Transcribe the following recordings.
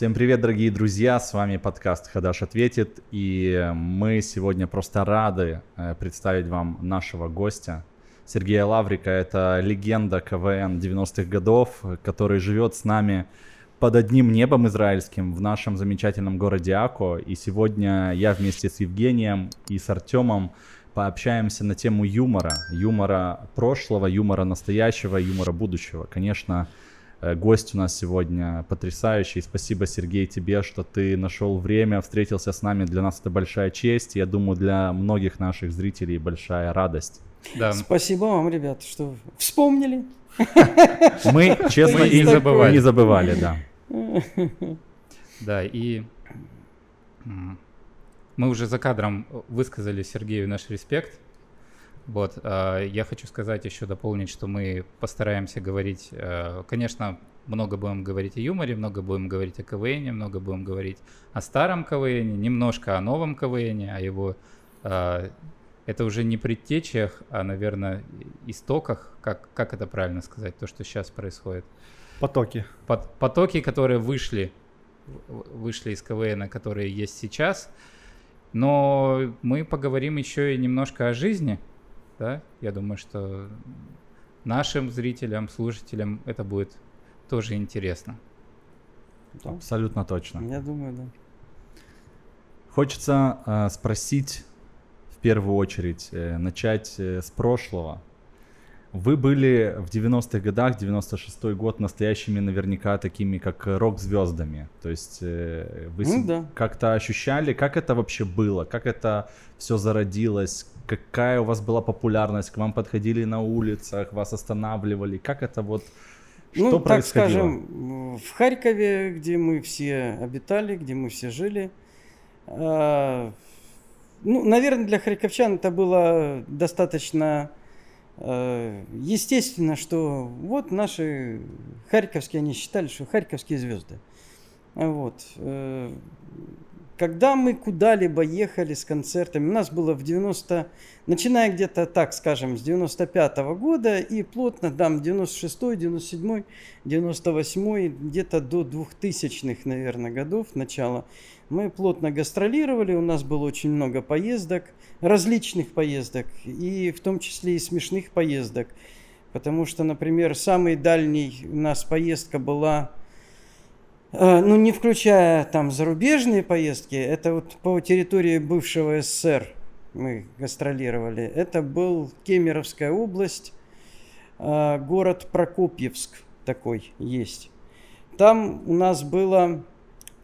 Всем привет, дорогие друзья! С вами подкаст «Хадаш ответит». И мы сегодня просто рады э, представить вам нашего гостя. Сергея Лаврика – это легенда КВН 90-х годов, который живет с нами под одним небом израильским в нашем замечательном городе Ако. И сегодня я вместе с Евгением и с Артемом пообщаемся на тему юмора. Юмора прошлого, юмора настоящего, юмора будущего. Конечно, гость у нас сегодня потрясающий. Спасибо, Сергей, тебе, что ты нашел время, встретился с нами. Для нас это большая честь. Я думаю, для многих наших зрителей большая радость. Да. Спасибо вам, ребята, что вспомнили. Мы, честно, и не забывали. Не забывали, да. Да, и мы уже за кадром высказали Сергею наш респект вот, э, я хочу сказать еще дополнить, что мы постараемся говорить, э, конечно, много будем говорить о юморе, много будем говорить о КВН, много будем говорить о старом КВН, немножко о новом КВН, о его... Э, это уже не предтечах, а, наверное, истоках, как, как это правильно сказать, то, что сейчас происходит. Потоки. Под, потоки, которые вышли, вышли из КВН, которые есть сейчас. Но мы поговорим еще и немножко о жизни – да, я думаю, что нашим зрителям, слушателям это будет тоже интересно. Да. Абсолютно точно. Я думаю, да. Хочется э, спросить в первую очередь, э, начать э, с прошлого. Вы были в 90-х годах, 96-й год, настоящими наверняка такими, как рок-звездами. То есть э, вы ну, да. как-то ощущали, как это вообще было, как это все зародилось, какая у вас была популярность, к вам подходили на улицах, вас останавливали, как это вот, что ну, так скажем, в Харькове, где мы все обитали, где мы все жили, э, ну, наверное, для харьковчан это было достаточно естественно, что вот наши харьковские, они считали, что харьковские звезды. Вот. Э, когда мы куда-либо ехали с концертами, у нас было в 90, начиная где-то так, скажем, с 95 -го года и плотно там 96, 97, 98, где-то до 2000-х, наверное, годов, начала, мы плотно гастролировали, у нас было очень много поездок, различных поездок, и в том числе и смешных поездок. Потому что, например, самый дальний у нас поездка была Э, ну, не включая там зарубежные поездки, это вот по территории бывшего СССР мы гастролировали. Это был Кемеровская область, э, город Прокопьевск такой есть. Там у нас было,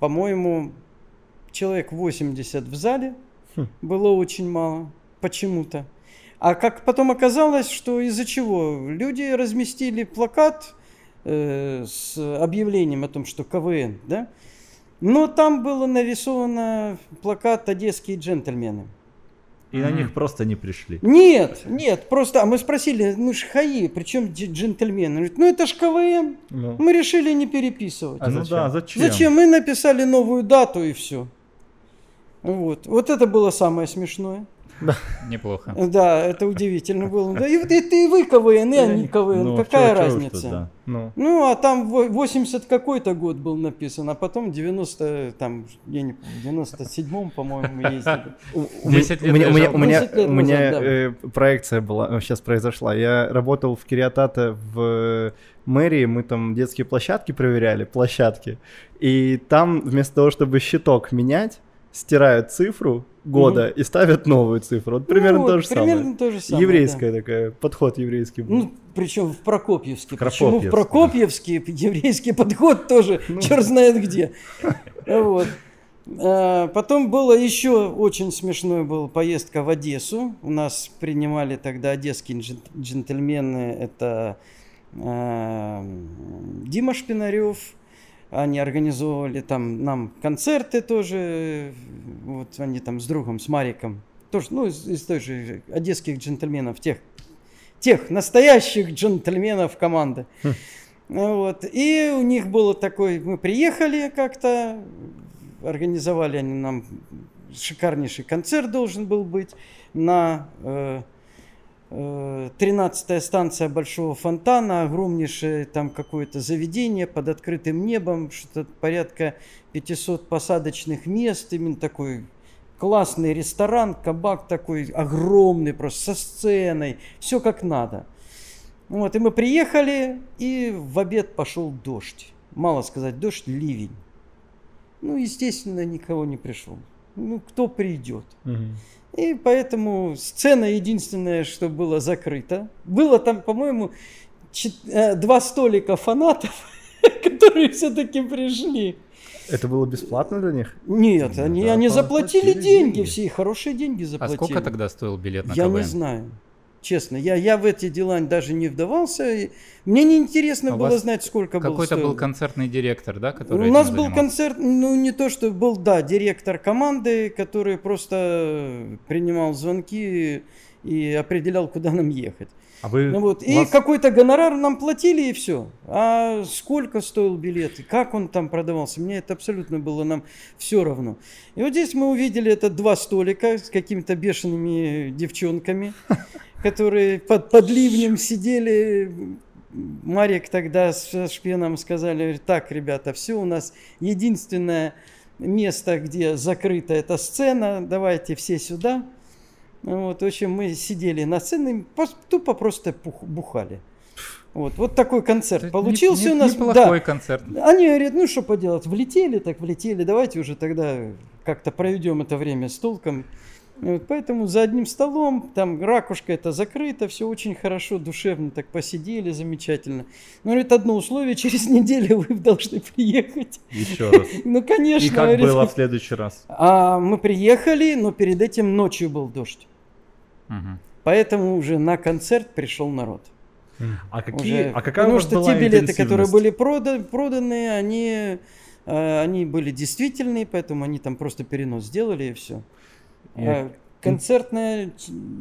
по-моему, человек 80 в зале, хм. было очень мало почему-то. А как потом оказалось, что из-за чего? Люди разместили плакат э, с объявлением о том, что КВН, да? Но там было нарисовано плакат «Одесские джентльмены». И на них просто не пришли. Нет, нет, просто, а мы спросили, ну ж хаи, причем джентльмены? Говорит, ну это ж КВН. Ну. Мы решили не переписывать. А ну зачем? да, зачем? Зачем? Мы написали новую дату и все. Вот. Вот это было самое смешное. Да. Неплохо. Да, это удивительно было. Да, и, и, и вы КВН, и они КВН. Ну, Какая чего, разница? Чего, да. ну. ну, а там 80 какой-то год был написан, а потом 90, там, я не помню, 97-м, по-моему, мы ездили. 10 лет у меня, у меня, у меня э, проекция была, сейчас произошла. Я работал в Кириатате в мэрии, мы там детские площадки проверяли, площадки. И там вместо того, чтобы щиток менять, стирают цифру года угу. и ставят новую цифру. Вот примерно ну, то же примерно самое. То же самое Еврейская да. такая, подход еврейский был. Ну, причем в Прокопьевске. Почему в Прокопьевске да. еврейский подход тоже ну. черт знает где. Вот. А, потом было еще очень смешной была поездка в Одессу. У нас принимали тогда одесские джентльмены. Это э, Дима Шпинарев, они организовывали там нам концерты тоже, вот они там с другом, с Мариком, тоже, ну, из, из той же одесских джентльменов, тех, тех настоящих джентльменов команды. Хм. Вот. И у них было такой, мы приехали как-то, организовали они нам шикарнейший концерт должен был быть на э, 13-я станция Большого фонтана, огромнейшее там какое-то заведение под открытым небом, что-то порядка 500 посадочных мест, именно такой классный ресторан, кабак такой огромный, просто со сценой, все как надо. Вот, и мы приехали, и в обед пошел дождь. Мало сказать, дождь, ливень. Ну, естественно, никого не пришел. Ну, кто придет? Угу. И поэтому сцена единственная, что было закрыто. Было там, по-моему, э, два столика фанатов, которые все-таки пришли. Это было бесплатно для них? Нет, они, да, они заплатили деньги, деньги, все хорошие деньги заплатили. А сколько тогда стоил билет на Я КВН? не знаю. Честно, я, я в эти дела даже не вдавался. Мне не интересно а было знать, сколько был Какой-то был концертный директор, да, который У нас был концерт, ну не то, что был, да, директор команды, который просто принимал звонки и определял, куда нам ехать. А вы ну вот, и вас... какой-то гонорар нам платили и все. А сколько стоил билет и как он там продавался, мне это абсолютно было нам все равно. И вот здесь мы увидели это два столика с какими-то бешеными девчонками которые под, под ливнем сидели. Марик тогда с Шпеном сказали, так, ребята, все, у нас единственное место, где закрыта эта сцена, давайте все сюда. Вот, в общем, мы сидели на сцене, тупо просто бухали. Вот, вот такой концерт Это получился не, не, у нас. Неплохой да. концерт. Они говорят, ну что поделать, влетели, так влетели, давайте уже тогда как-то проведем это время с толком. Вот поэтому за одним столом, там ракушка это закрыто, все очень хорошо, душевно так посидели, замечательно. Но говорит, одно условие, через неделю вы должны приехать. Еще раз. Ну, конечно. И как говорит, было в следующий раз? А, мы приехали, но перед этим ночью был дождь. Угу. Поэтому уже на концерт пришел народ. А какие, уже, а какая Потому у вас что была те билеты, которые были продан, проданы, они, э, они были действительные, поэтому они там просто перенос сделали и все. А, концертная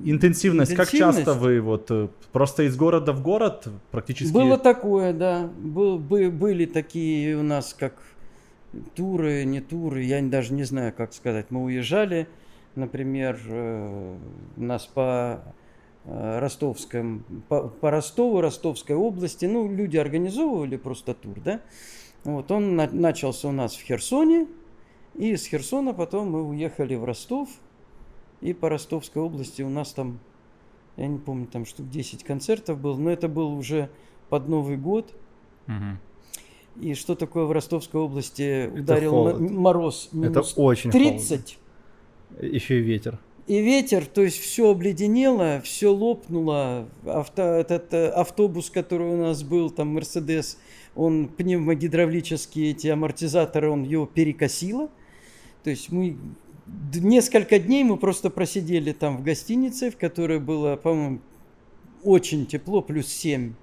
интенсивность. Как часто вы вот э, просто из города в город практически? Было такое, да. Был, были такие у нас как туры, не туры, я даже не знаю, как сказать. Мы уезжали, например, э, нас по э, Ростовском, по, по Ростову, Ростовской области, ну, люди организовывали просто тур, да. Вот он на, начался у нас в Херсоне, и с Херсона потом мы уехали в Ростов – и по Ростовской области у нас там, я не помню, там штук 10 концертов было, но это был уже под Новый год. Угу. И что такое в Ростовской области ударил мороз минус это очень 30. Холодно. Еще и ветер. И ветер, то есть все обледенело, все лопнуло. Авто, этот э, автобус, который у нас был, там Мерседес, он пневмогидравлические эти амортизаторы, он его перекосило. То есть мы несколько дней мы просто просидели там в гостинице, в которой было, по-моему, очень тепло, плюс 7.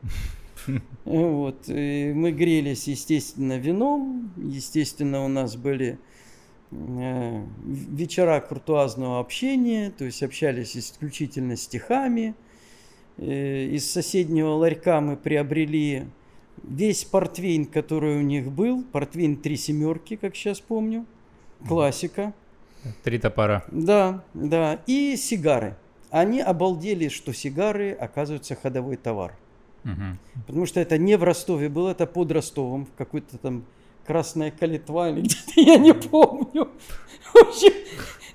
Вот. И мы грелись, естественно, вином. Естественно, у нас были вечера куртуазного общения, то есть общались исключительно стихами. Э, из соседнего ларька мы приобрели весь портвейн, который у них был, портвейн три семерки, как сейчас помню, классика. Три топора. Да, да. И сигары. Они обалдели, что сигары оказываются ходовой товар. Угу. Потому что это не в Ростове было, это под Ростовом, в какой-то там Красная Калитва или где-то, я не помню. В общем,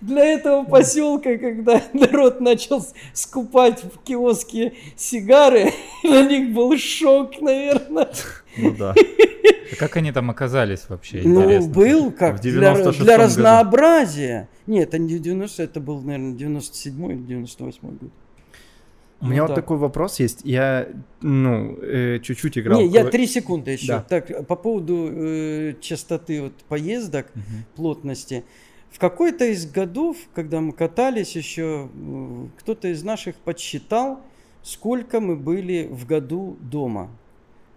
для этого поселка, когда народ начал скупать в киоске сигары, на них был шок, наверное. Ну да. А как они там оказались вообще? Ну, интересно? был как для, для разнообразия. Году. Нет, это не 90, это был, наверное, 97 или 98 год. У меня вот, вот такой вопрос есть. Я, ну, э, чуть-чуть играл. Не, я три секунды еще. Да. Так, по поводу э, частоты вот поездок, угу. плотности. В какой-то из годов, когда мы катались еще, э, кто-то из наших подсчитал, сколько мы были в году дома.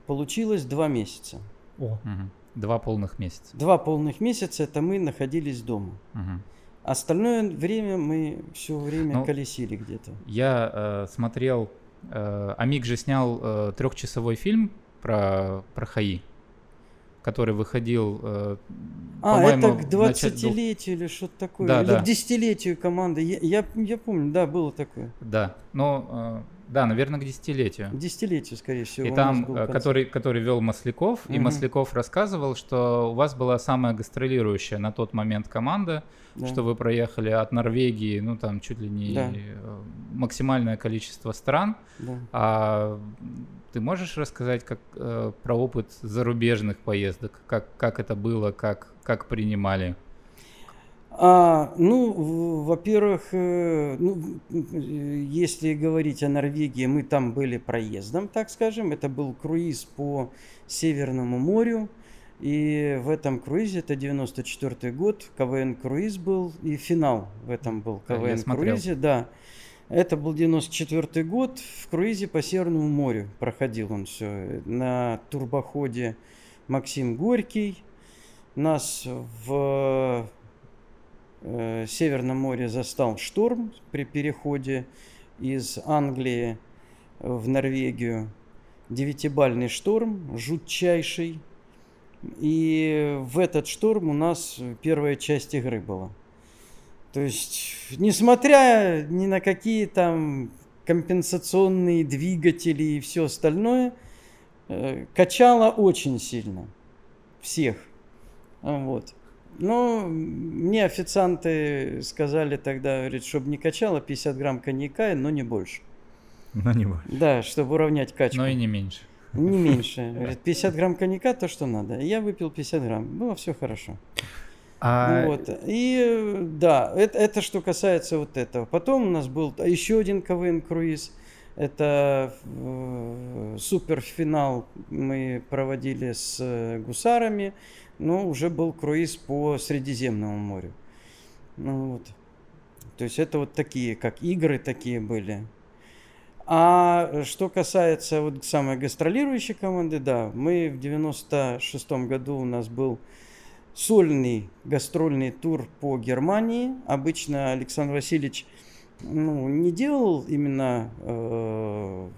Получилось два месяца. О. Угу. Два полных месяца. Два полных месяца это мы находились дома. Угу. Остальное время мы все время ну, колесили где-то. Я э, смотрел, э, Амик же снял э, трехчасовой фильм про, про ХАИ. который выходил... Э, а, это к 20-летию или что-то такое. Да, или да. к десятилетию команды. Я, я, я помню, да, было такое. Да, но... Э, да, наверное, к десятилетию. К десятилетию, скорее всего. И там, э, который, который вел Масляков, угу. и Масляков рассказывал, что у вас была самая гастролирующая на тот момент команда, да. что вы проехали от Норвегии, ну там чуть ли не да. максимальное количество стран. Да. А ты можешь рассказать как, э, про опыт зарубежных поездок? Как, как это было, как, как принимали? А, ну, во-первых, э, ну, если говорить о Норвегии, мы там были проездом, так скажем. Это был круиз по Северному морю. И в этом круизе, это 94 год, КВН круиз был, и финал в этом был КВН круизе, да. Это был 94 год. В круизе по Северному морю проходил он все. На турбоходе Максим Горький. Нас в э, Северном море застал шторм при переходе из Англии в Норвегию. Девятибальный шторм, жутчайший. И в этот шторм у нас первая часть игры была. То есть, несмотря ни на какие там компенсационные двигатели и все остальное, э, качало очень сильно. Всех. Вот. Но мне официанты сказали тогда, говорит, чтобы не качало 50 грамм коньяка, но не больше. Но не больше. Да, чтобы уравнять качку. Но и не меньше. Не меньше. Говорит, 50 грамм коньяка, то, что надо. Я выпил 50 грамм. Было все хорошо. А... Вот. И да, это, это что касается вот этого. Потом у нас был еще один КВН круиз. Это э, суперфинал мы проводили с э, гусарами, но уже был круиз по Средиземному морю. Ну, вот. То есть это вот такие, как игры такие были. А что касается вот самой гастролирующей команды, да, мы в 96 году у нас был сольный гастрольный тур по Германии. Обычно Александр Васильевич ну, не делал именно, э,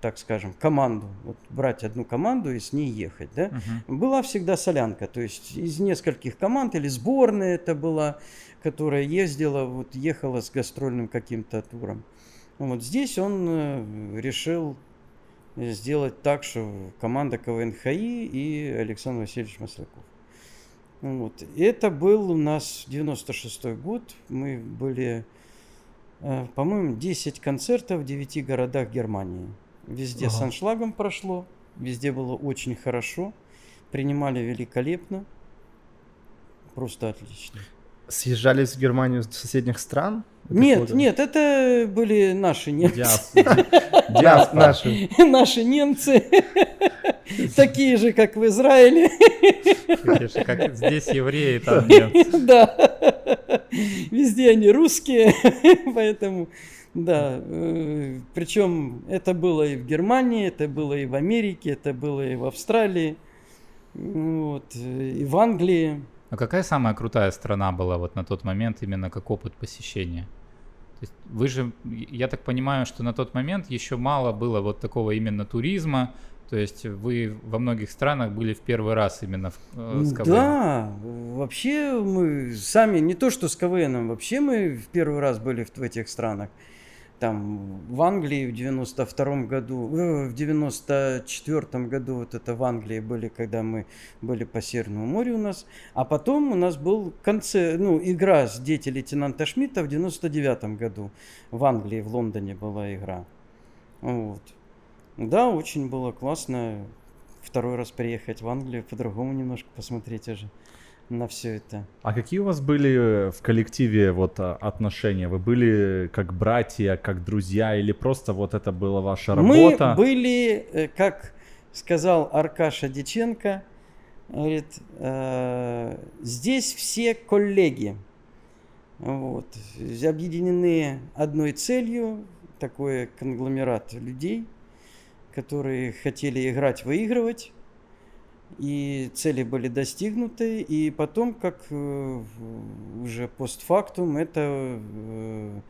так скажем, команду, вот брать одну команду и с ней ехать, да. Uh-huh. Была всегда солянка, то есть из нескольких команд или сборная это была, которая ездила, вот ехала с гастрольным каким-то туром. Вот здесь он э, решил сделать так, что команда КВНХИ и Александр Васильевич Масляков. Вот. Это был у нас 96 год. Мы были, по-моему, 10 концертов в 9 городах Германии. Везде ага. с аншлагом прошло, везде было очень хорошо. Принимали великолепно. Просто отлично. Съезжались в Германию с соседних стран? Нет, года? нет, это были наши немцы. Наши. Наши немцы. Такие же, как в Израиле. Как здесь евреи, там немцы. Да. Везде они русские, поэтому... Да, э, причем это было и в Германии, это было и в Америке, это было и в Австралии, вот, и в Англии. А какая самая крутая страна была вот на тот момент именно как опыт посещения? То есть вы же, я так понимаю, что на тот момент еще мало было вот такого именно туризма, то есть вы во многих странах были в первый раз именно в, э, с КВН? Да, вообще мы сами, не то что с КВНом, вообще мы в первый раз были в, в этих странах там в Англии в 92 году, э, в 94 году вот это в Англии были, когда мы были по Северному морю у нас, а потом у нас был конце, ну, игра с дети лейтенанта Шмидта в 99 году в Англии, в Лондоне была игра. Вот. Да, очень было классно второй раз приехать в Англию, по-другому немножко посмотреть уже на все это. А какие у вас были в коллективе вот а, отношения? Вы были как братья, как друзья или просто вот это была ваша работа? Мы были, э, как сказал Аркаша Диченко, говорит, э, здесь все коллеги, вот, объединены одной целью, такой конгломерат людей, которые хотели играть, выигрывать, и цели были достигнуты, и потом, как э, уже постфактум, это э,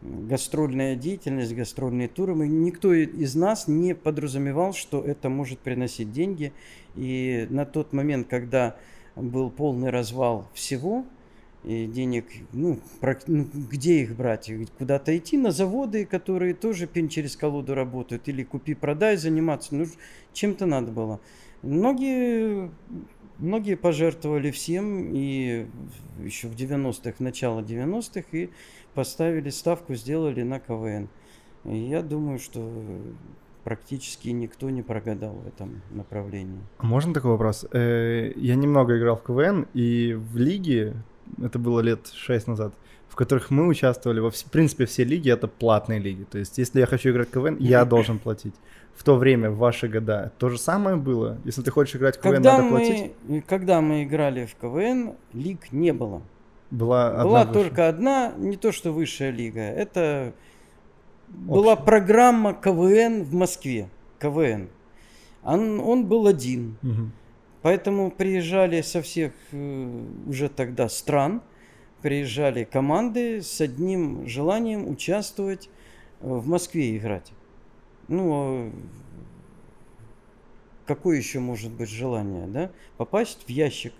гастрольная деятельность, гастрольные туры. Мы, никто из нас не подразумевал, что это может приносить деньги. И на тот момент, когда был полный развал всего, и денег, ну, ну, где их брать? Куда-то идти на заводы, которые тоже пень через колоду работают, или купи-продай, заниматься, ну, чем-то надо было. Многие, многие пожертвовали всем, и еще в 90-х, начало 90-х, и поставили ставку, сделали на КВН. И я думаю, что практически никто не прогадал в этом направлении. А можно такой вопрос? Э, я немного играл в КВН, и в лиге это было лет 6 назад, в которых мы участвовали, во, в принципе, все лиги это платные лиги. То есть, если я хочу играть в КВН, я должен платить. В то время, в ваши года, то же самое было? Если ты хочешь играть в КВН, когда надо мы, платить? Когда мы играли в КВН, лиг не было. Была, была одна только одна, не то что высшая лига, это Общая. была программа КВН в Москве. КВН. Он, он был один. Угу. Поэтому приезжали со всех э, уже тогда стран, приезжали команды с одним желанием участвовать э, в Москве играть. Ну, а какое еще может быть желание, да? Попасть в ящик,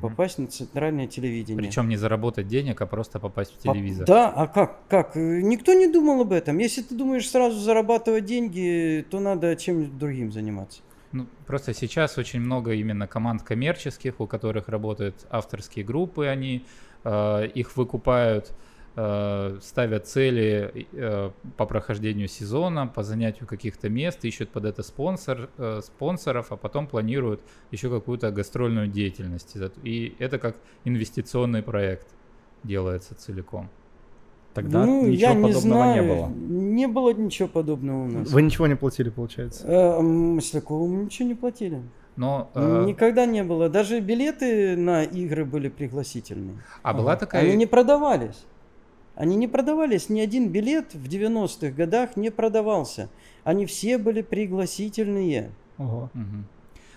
попасть на центральное телевидение. Причем не заработать денег, а просто попасть в телевизор. Да, а как? Как? Никто не думал об этом. Если ты думаешь сразу зарабатывать деньги, то надо чем-нибудь другим заниматься. Ну, просто сейчас очень много именно команд коммерческих, у которых работают авторские группы, они э, их выкупают, э, ставят цели э, по прохождению сезона, по занятию каких-то мест, ищут под это спонсор, э, спонсоров, а потом планируют еще какую-то гастрольную деятельность. И это как инвестиционный проект делается целиком. Тогда ну, ничего я подобного не, знаю. не было. Не было ничего подобного у нас. Вы ничего не платили, получается? Э, Маслякову мы ничего не платили. Но, э... Никогда не было. Даже билеты на игры были пригласительные. А была такая... Они не продавались. Они не продавались. Ни один билет в 90-х годах не продавался. Они все были пригласительные. Ого. Угу.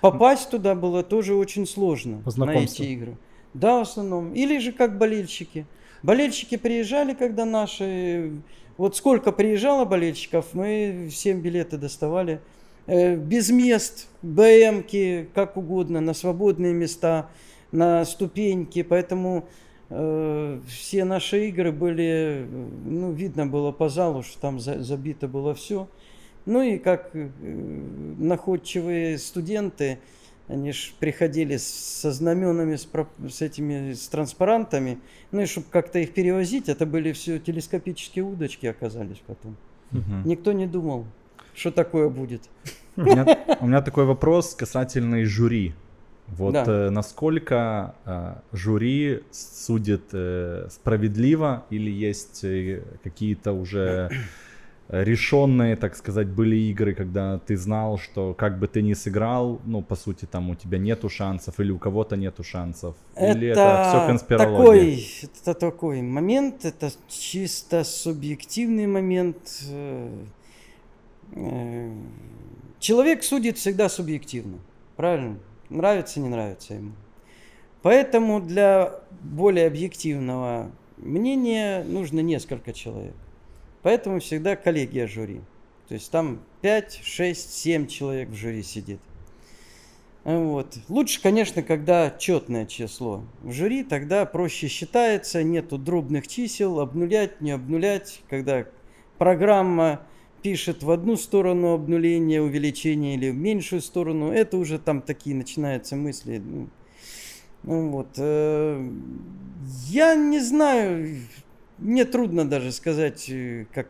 Попасть туда было тоже очень сложно на эти игры. Да, в основном. Или же как болельщики. Болельщики приезжали, когда наши... Вот сколько приезжало болельщиков, мы всем билеты доставали. Э, без мест, БМки, как угодно, на свободные места, на ступеньки. Поэтому э, все наши игры были, ну, видно было по залу, что там за, забито было все. Ну и как э, находчивые студенты, они же приходили со знаменами, с, с этими, с транспарантами. Ну и чтобы как-то их перевозить, это были все телескопические удочки оказались потом. Угу. Никто не думал, что такое будет. У меня, у меня такой вопрос касательно жюри. Вот да. э, насколько э, жюри судит э, справедливо или есть э, какие-то уже решенные, так сказать, были игры, когда ты знал, что как бы ты ни сыграл, ну, по сути, там у тебя нету шансов или у кого-то нету шансов? Это или это все конспирология? Такой, это такой момент, это чисто субъективный момент. Э, человек судит всегда субъективно, правильно? Нравится, не нравится ему. Поэтому для более объективного мнения нужно несколько человек. Поэтому всегда коллегия жюри. То есть там 5, 6, 7 человек в жюри сидит. Вот. Лучше, конечно, когда четное число в жюри, тогда проще считается, нету дробных чисел, обнулять, не обнулять, когда программа пишет в одну сторону обнуление, увеличение или в меньшую сторону, это уже там такие начинаются мысли. Ну, ну вот. Э, я не знаю, мне трудно даже сказать, э, как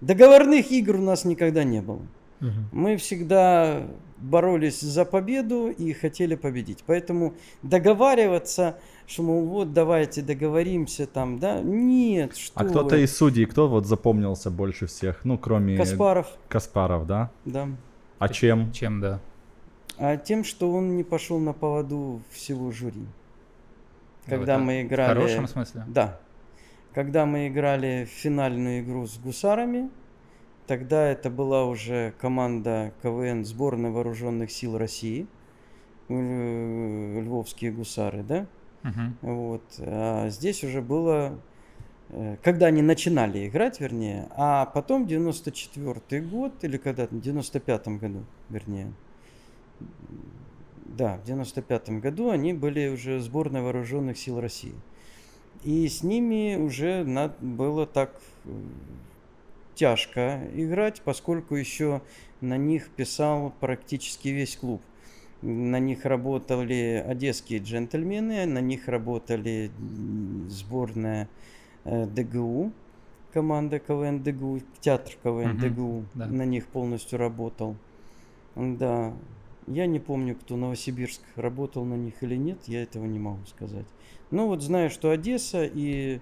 договорных игр у нас никогда не было. Угу. Мы всегда боролись за победу и хотели победить. Поэтому договариваться, что, мол, вот давайте договоримся там, да, нет, что А кто-то из судей, кто вот запомнился больше всех, ну, кроме... Каспаров. Каспаров, да? Да. А чем? Чем, да? А тем, что он не пошел на поводу всего жюри. Когда ну, мы играли... В хорошем смысле? Да. Когда мы играли финальную игру с гусарами, тогда это была уже команда КВН сборной вооруженных сил России, э, львовские гусары, да? Uh-huh. Вот. А здесь уже было э, когда они начинали играть, вернее, а потом 94 год, или когда в 95 году, вернее, да, в 95 году они были уже сборной вооруженных сил России. И с ними уже надо было так э, тяжко играть, поскольку еще на них писал практически весь клуб. На них работали одесские джентльмены, на них работали сборная э, ДГУ, команда КВН ДГУ, театр КВН угу, ДГУ да. на них полностью работал. Да, я не помню, кто Новосибирск работал на них или нет, я этого не могу сказать. Ну вот знаю, что Одесса и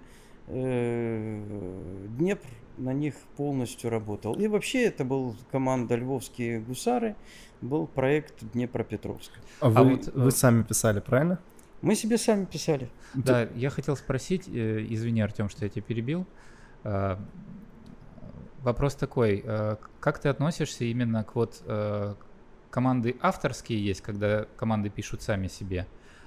э, Днепр на них полностью работал. И вообще это был команда Львовские гусары, был проект Днепропетровск. А, а вы, вот, вы э, сами писали, правильно? Мы себе сами писали. Да, я хотел спросить, э, извини, Артем, что я тебя перебил. Э, вопрос такой, как ты относишься именно к вот команды авторские есть, когда команды пишут сами себе,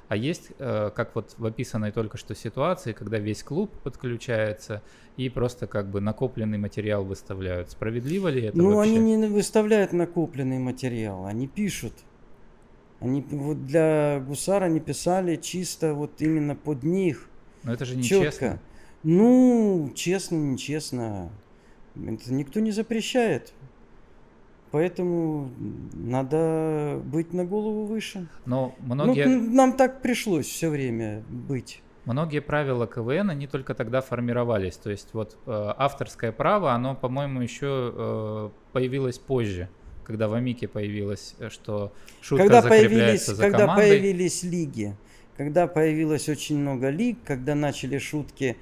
а есть, э, как вот в описанной только что ситуации, когда весь клуб подключается и просто как бы накопленный материал выставляют. Справедливо ли это Ну, вообще? они не выставляют накопленный материал, они пишут. Они вот для Гусара они писали чисто вот именно под них. Но это же нечестно. Четко. Ну, честно, нечестно. Это никто не запрещает. Поэтому надо быть на голову выше. Но многие... Ну, нам так пришлось все время быть. Многие правила КВН, они только тогда формировались. То есть вот э, авторское право, оно, по-моему, еще э, появилось позже, когда в Амике появилось, э, что шутка когда появились, за Когда командой. появились лиги, когда появилось очень много лиг, когда начали шутки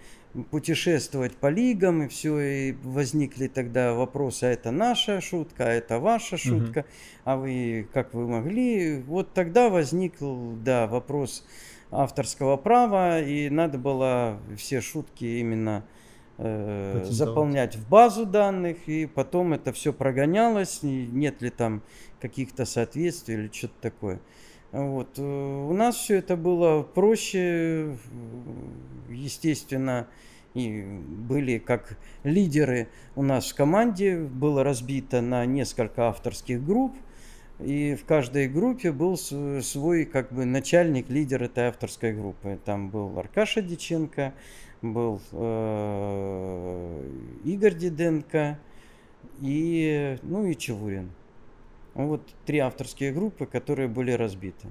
путешествовать по лигам, и все, и возникли тогда вопросы, а это наша шутка, а это ваша шутка, угу. а вы, как вы могли, вот тогда возник, да, вопрос авторского права, и надо было все шутки именно э, заполнять в базу данных, и потом это все прогонялось, нет ли там каких-то соответствий или что-то такое. Вот. Э, у нас все это было проще, естественно, и были как лидеры у нас в команде, было разбито на несколько авторских групп, и в каждой группе был свой как бы начальник, лидер этой авторской группы. Там был Аркаша Диченко, был э, Игорь Диденко и, ну и Чевурин. Вот три авторские группы, которые были разбиты.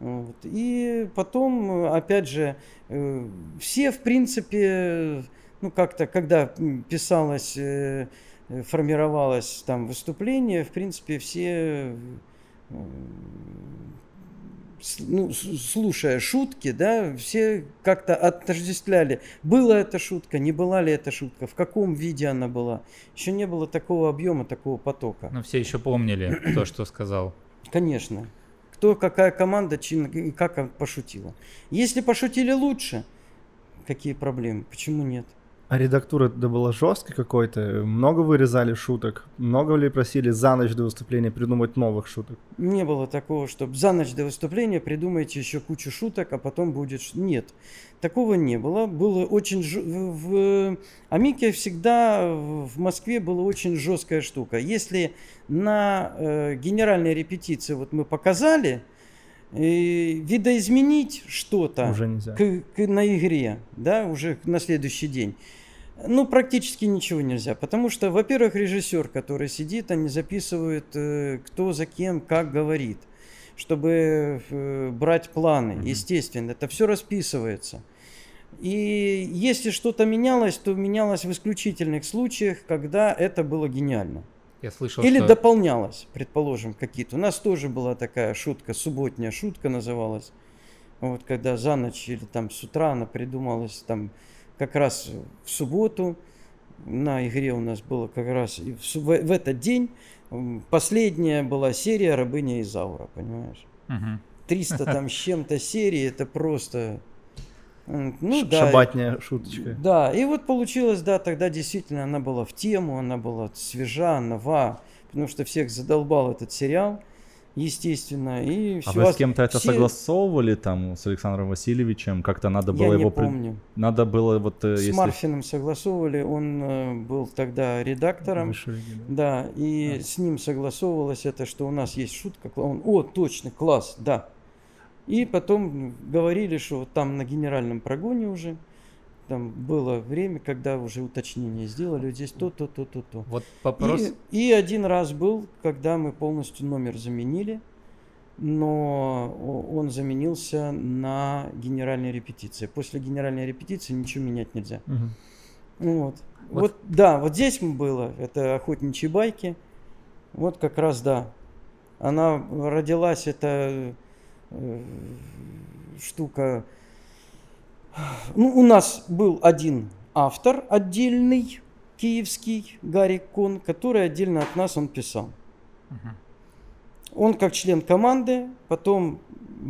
Вот. И потом, опять же, э, все, в принципе, ну как-то, когда писалось, э, формировалось там выступление, в принципе, все э, ну, слушая шутки, да, все как-то отождествляли, была эта шутка, не была ли эта шутка, в каком виде она была. Еще не было такого объема, такого потока. Но все еще помнили то, что сказал. Конечно. Кто, какая команда, чин, и как пошутила. Если пошутили лучше, какие проблемы? Почему нет? А редактура это была жесткой какой-то? Много вырезали шуток? Много ли просили за ночь до выступления придумать новых шуток? Не было такого, чтобы за ночь до выступления придумайте еще кучу шуток, а потом будет... Нет, такого не было. Было очень... Ж... В Амике всегда в Москве была очень жесткая штука. Если на э, генеральной репетиции вот мы показали, э, видоизменить что-то. К, к, на игре, да, уже на следующий день, ну, практически ничего нельзя, потому что, во-первых, режиссер, который сидит, они записывают, э, кто за кем, как говорит, чтобы э, брать планы. Mm-hmm. Естественно, это все расписывается. И если что-то менялось, то менялось в исключительных случаях, когда это было гениально. Я слышал, Или что... дополнялось, предположим, какие-то. У нас тоже была такая шутка, субботняя шутка называлась. Вот когда за ночь или там с утра она придумалась там как раз в субботу. На игре у нас было как раз в, в, этот день последняя была серия «Рабыня Изаура», понимаешь? Угу. 300 там с чем-то серии, это просто... Ну, да, Шабатняя шуточка. Да, и вот получилось, да, тогда действительно она была в тему, она была свежа, нова, потому что всех задолбал этот сериал. Естественно. И а вы с кем-то это все... согласовывали там с Александром Васильевичем? Как-то надо было Я его... не помню. Надо было вот... Э, с если... Марфиным согласовывали, он э, был тогда редактором. Вышли, да. да, и а. с ним согласовывалось это, что у нас есть шутка. Он, о, точно, класс, да. И потом говорили, что там на генеральном прогоне уже там было время, когда уже уточнение сделали, вот здесь то, то, то, то, то. Вот вопрос. И, и один раз был, когда мы полностью номер заменили, но он заменился на генеральной репетиции. После генеральной репетиции ничего менять нельзя. Угу. Вот. Вот. вот, да, вот здесь было, это охотничьи байки. Вот как раз, да. Она родилась, эта э, штука ну, у нас был один автор отдельный, киевский, Гарик Кон, который отдельно от нас он писал. Он как член команды, потом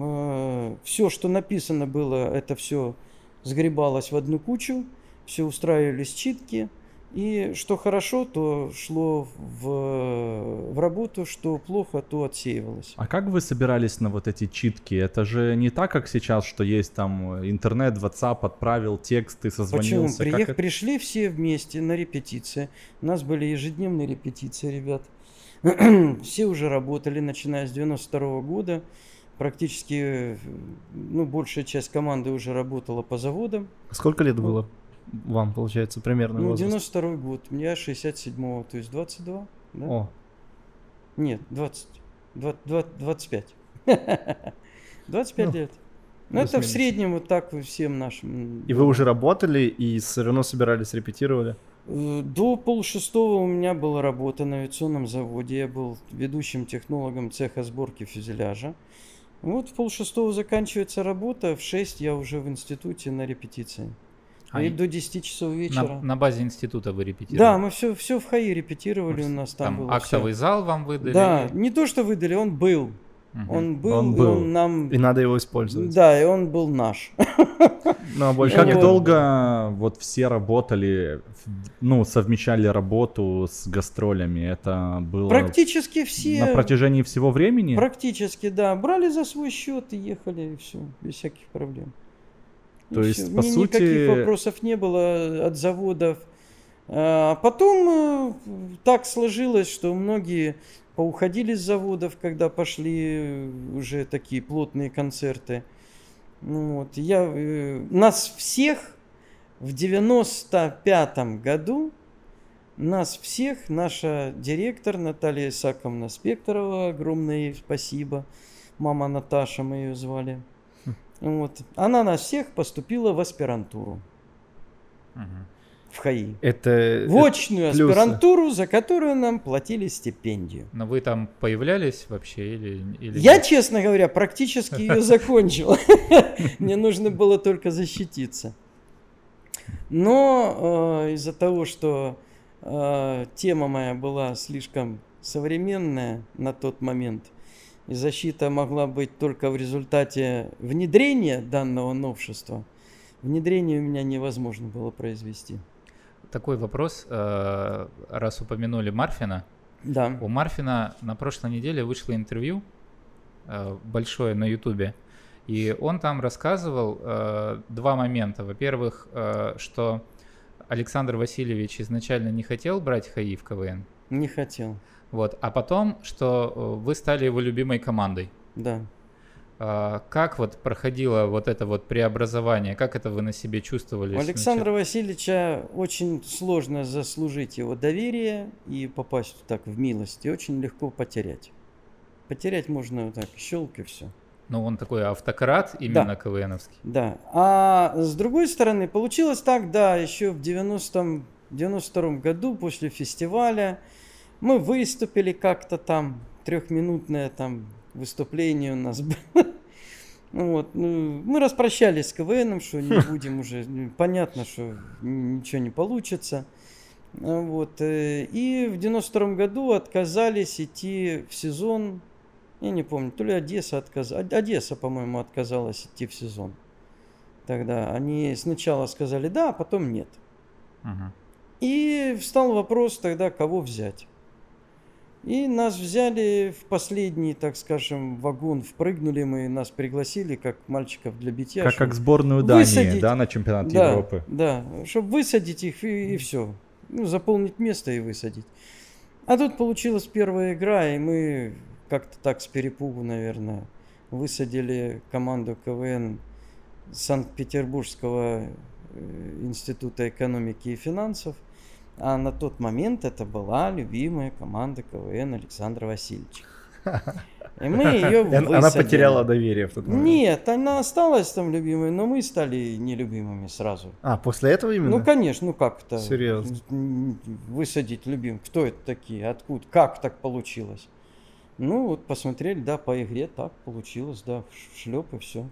э, все, что написано было, это все сгребалось в одну кучу, все устраивались читки – и что хорошо, то шло в, в работу, что плохо, то отсеивалось. А как вы собирались на вот эти читки? Это же не так, как сейчас, что есть там интернет, WhatsApp, отправил текст, ты созвонился. Почему? Приех... Это... Пришли все вместе на репетиции. У нас были ежедневные репетиции, ребят. все уже работали, начиная с 92 -го года. Практически, ну, большая часть команды уже работала по заводам. Сколько лет было? Вам, получается, примерно Ну, 92 год, мне 67-го, то есть 22, да? О. Нет, 20, 20, 20 25. 25 ну, лет. Ну, это в среднем вот так всем нашим. И вы уже работали и все равно собирались, репетировали? Э, до полшестого у меня была работа на авиационном заводе. Я был ведущим технологом цеха сборки фюзеляжа. Вот в полшестого заканчивается работа, в 6 я уже в институте на репетиции. А и до 10 часов вечера. На, на базе института вы репетировали? Да, мы все, все в ХАИ репетировали, Может, у нас там, там было актовый все. зал вам выдали? Да, не то, что выдали, он был. Угу. Он был, он был. Он нам... И надо его использовать. Да, и он был наш. Ну, а больше как долго вот все работали, ну, совмещали работу с гастролями? Это было... Практически все. На протяжении всего времени? Практически, да. Брали за свой счет и ехали, и все, без всяких проблем. То есть, все. по Мне сути... никаких вопросов не было от заводов. А потом э, так сложилось, что многие поуходили с заводов, когда пошли уже такие плотные концерты. Ну вот. Я, э, нас всех в 95 году, нас всех, наша директор Наталья Исаковна Спекторова, огромное спасибо, мама Наташа мы ее звали, вот. Она нас всех поступила в аспирантуру. Угу. В ХАИ. Это в очную плюсы. аспирантуру, за которую нам платили стипендию. Но вы там появлялись вообще или, или Я, нет? честно говоря, практически ее закончил. Мне нужно было только защититься. Но э, из-за того, что э, тема моя была слишком современная на тот момент, и защита могла быть только в результате внедрения данного новшества, внедрение у меня невозможно было произвести. Такой вопрос, э, раз упомянули Марфина. Да. У Марфина на прошлой неделе вышло интервью э, большое на Ютубе, и он там рассказывал э, два момента. Во-первых, что Александр Васильевич изначально не хотел брать ХАИ в КВН. Не хотел. Вот. А потом, что э, вы стали его любимой командой. Да. А, как вот проходило вот это вот преобразование? Как это вы на себе чувствовали? У Александра Васильевича очень сложно заслужить его доверие и попасть так в милость. И очень легко потерять. Потерять можно так, щелк и все. Ну, он такой автократ именно да. КВНовский. Да. А с другой стороны, получилось так, да, еще в 90-м, 92 году после фестиваля мы выступили как-то там, трехминутное там выступление у нас было. Ну вот, ну, мы распрощались с КВНом, что не будем уже, ну, понятно, что ничего не получится. Вот, э, и в 92 году отказались идти в сезон, я не помню, то ли Одесса отказалась, Одесса, по-моему, отказалась идти в сезон. Тогда они сначала сказали да, а потом нет. Uh-huh. И встал вопрос тогда, кого взять. И нас взяли в последний, так скажем, вагон, впрыгнули мы, нас пригласили как мальчиков для битья. Как, как сборную Дании, высадить, да, на чемпионат да, Европы. Да, чтобы высадить их и, и все. Ну, заполнить место и высадить. А тут получилась первая игра, и мы как-то так с перепугу, наверное, высадили команду КВН Санкт-Петербургского э, института экономики и финансов. А на тот момент это была любимая команда КВН Александра Васильевича. И мы ее высадили. Она потеряла доверие в тот момент. Нет, она осталась там любимой, но мы стали нелюбимыми сразу. А, после этого именно? Ну, конечно, ну как это? Серьезно? Высадить любим. Кто это такие? Откуда? Как так получилось? Ну, вот посмотрели, да, по игре так получилось, да, шлеп и все.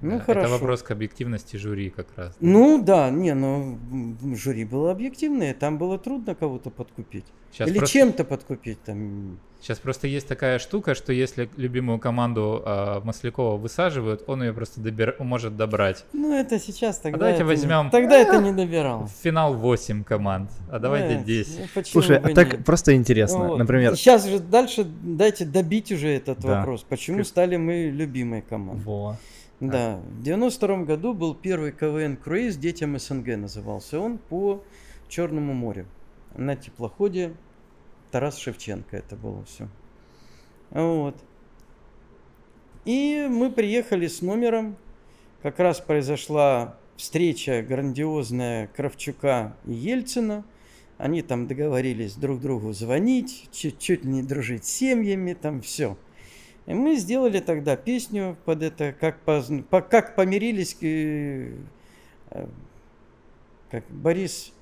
Ну, да, хорошо. Это вопрос к объективности жюри как раз. Да? Ну да, не, ну жюри было объективное, там было трудно кого-то подкупить. Сейчас Или просто... чем-то подкупить там. Сейчас просто есть такая штука, что если любимую команду э, Маслякова высаживают, он ее просто добер... может добрать. Ну это сейчас тогда. А давайте это возьмем. Не... Тогда это не добирал. Финал 8 команд, а давайте Нет, 10. Ну, Слушай, а так просто интересно, вот. например. Сейчас же дальше дайте добить уже этот да. вопрос. Почему стали мы любимой командой? Во. Да, в 92 году был первый КВН круиз детям СНГ назывался он по Черному морю на теплоходе Тарас Шевченко это было все. Вот. И мы приехали с номером. Как раз произошла встреча грандиозная Кравчука и Ельцина. Они там договорились друг другу звонить, чуть, чуть не дружить с семьями, там все. И мы сделали тогда песню под это, как, по, по, как помирились э, как Борис,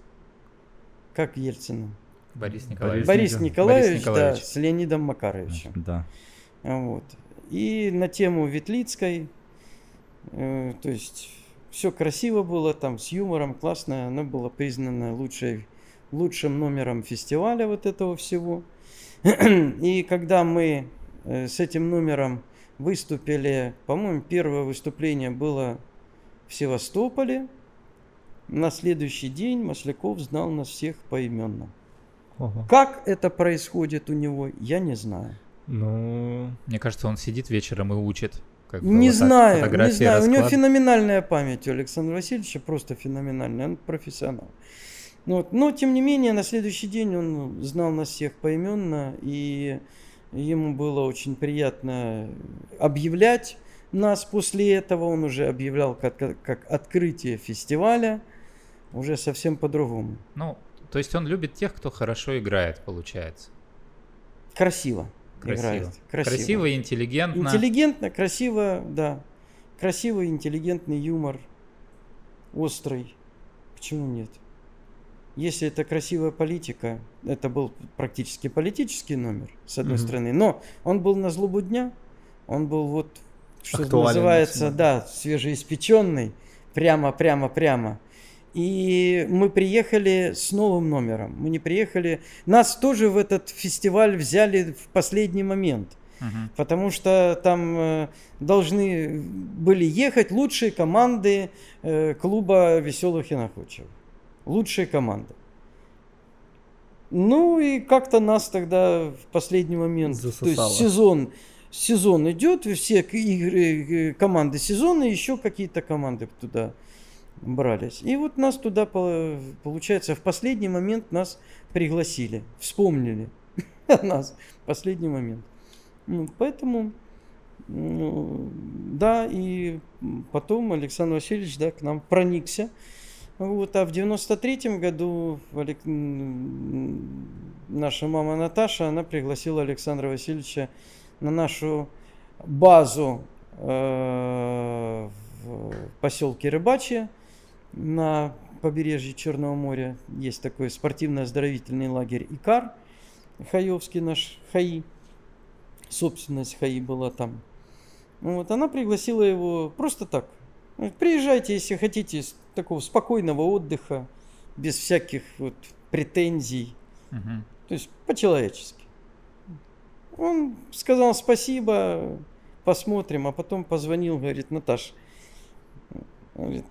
как Ельцин. Борис Николаевич. Борис Николаевич, Борис Николаевич. да, с Леонидом Макаровичем. Да. Вот. И на тему Ветлицкой, э, то есть все красиво было, там с юмором, классно, оно было признано лучшей, лучшим номером фестиваля вот этого всего. И когда мы э, с этим номером выступили, по-моему, первое выступление было в Севастополе, на следующий день Масляков знал нас всех поименно. Ага. Как это происходит у него, я не знаю. Ну, мне кажется, он сидит вечером и учит. Как не вот знаю, не знаю. Расклад... У него феноменальная память у Александра Васильевича, просто феноменальная, он профессионал. Вот. Но, тем не менее, на следующий день он знал нас всех поименно, и ему было очень приятно объявлять нас после этого. Он уже объявлял как, как открытие фестиваля, уже совсем по-другому. Ну, то есть он любит тех, кто хорошо играет, получается. Красиво. Красиво. Играет. Красиво. Красиво и интеллигентно. Интеллигентно, красиво, да. Красивый, интеллигентный юмор. Острый. Почему нет? Если это красивая политика, это был практически политический номер, с одной mm-hmm. стороны, но он был на злобу дня, он был вот, что Актуален называется, да, свежеиспеченный, прямо, прямо, прямо. И мы приехали с новым номером. Мы не приехали. Нас тоже в этот фестиваль взяли в последний момент. Uh-huh. Потому что там э, должны были ехать лучшие команды э, клуба веселых и находчивых. Лучшие команды. Ну и как-то нас тогда в последний момент, Засосало. то есть сезон, сезон идет, все игры, э, команды сезона, еще какие-то команды туда брались. И вот нас туда, получается, в последний момент нас пригласили, вспомнили нас в последний момент. Ну, поэтому, ну, да, и потом Александр Васильевич, да, к нам проникся. Вот, а в 93-м году Олег... наша мама Наташа, она пригласила Александра Васильевича на нашу базу э, в поселке Рыбачье, на побережье Черного моря есть такой спортивно-оздоровительный лагерь Икар, Хаевский наш Хаи, собственность Хаи была там. Вот, она пригласила его просто так. Приезжайте, если хотите, такого спокойного отдыха, без всяких вот претензий. Угу. То есть по-человечески. Он сказал спасибо, посмотрим, а потом позвонил, говорит, Наташ, говорит,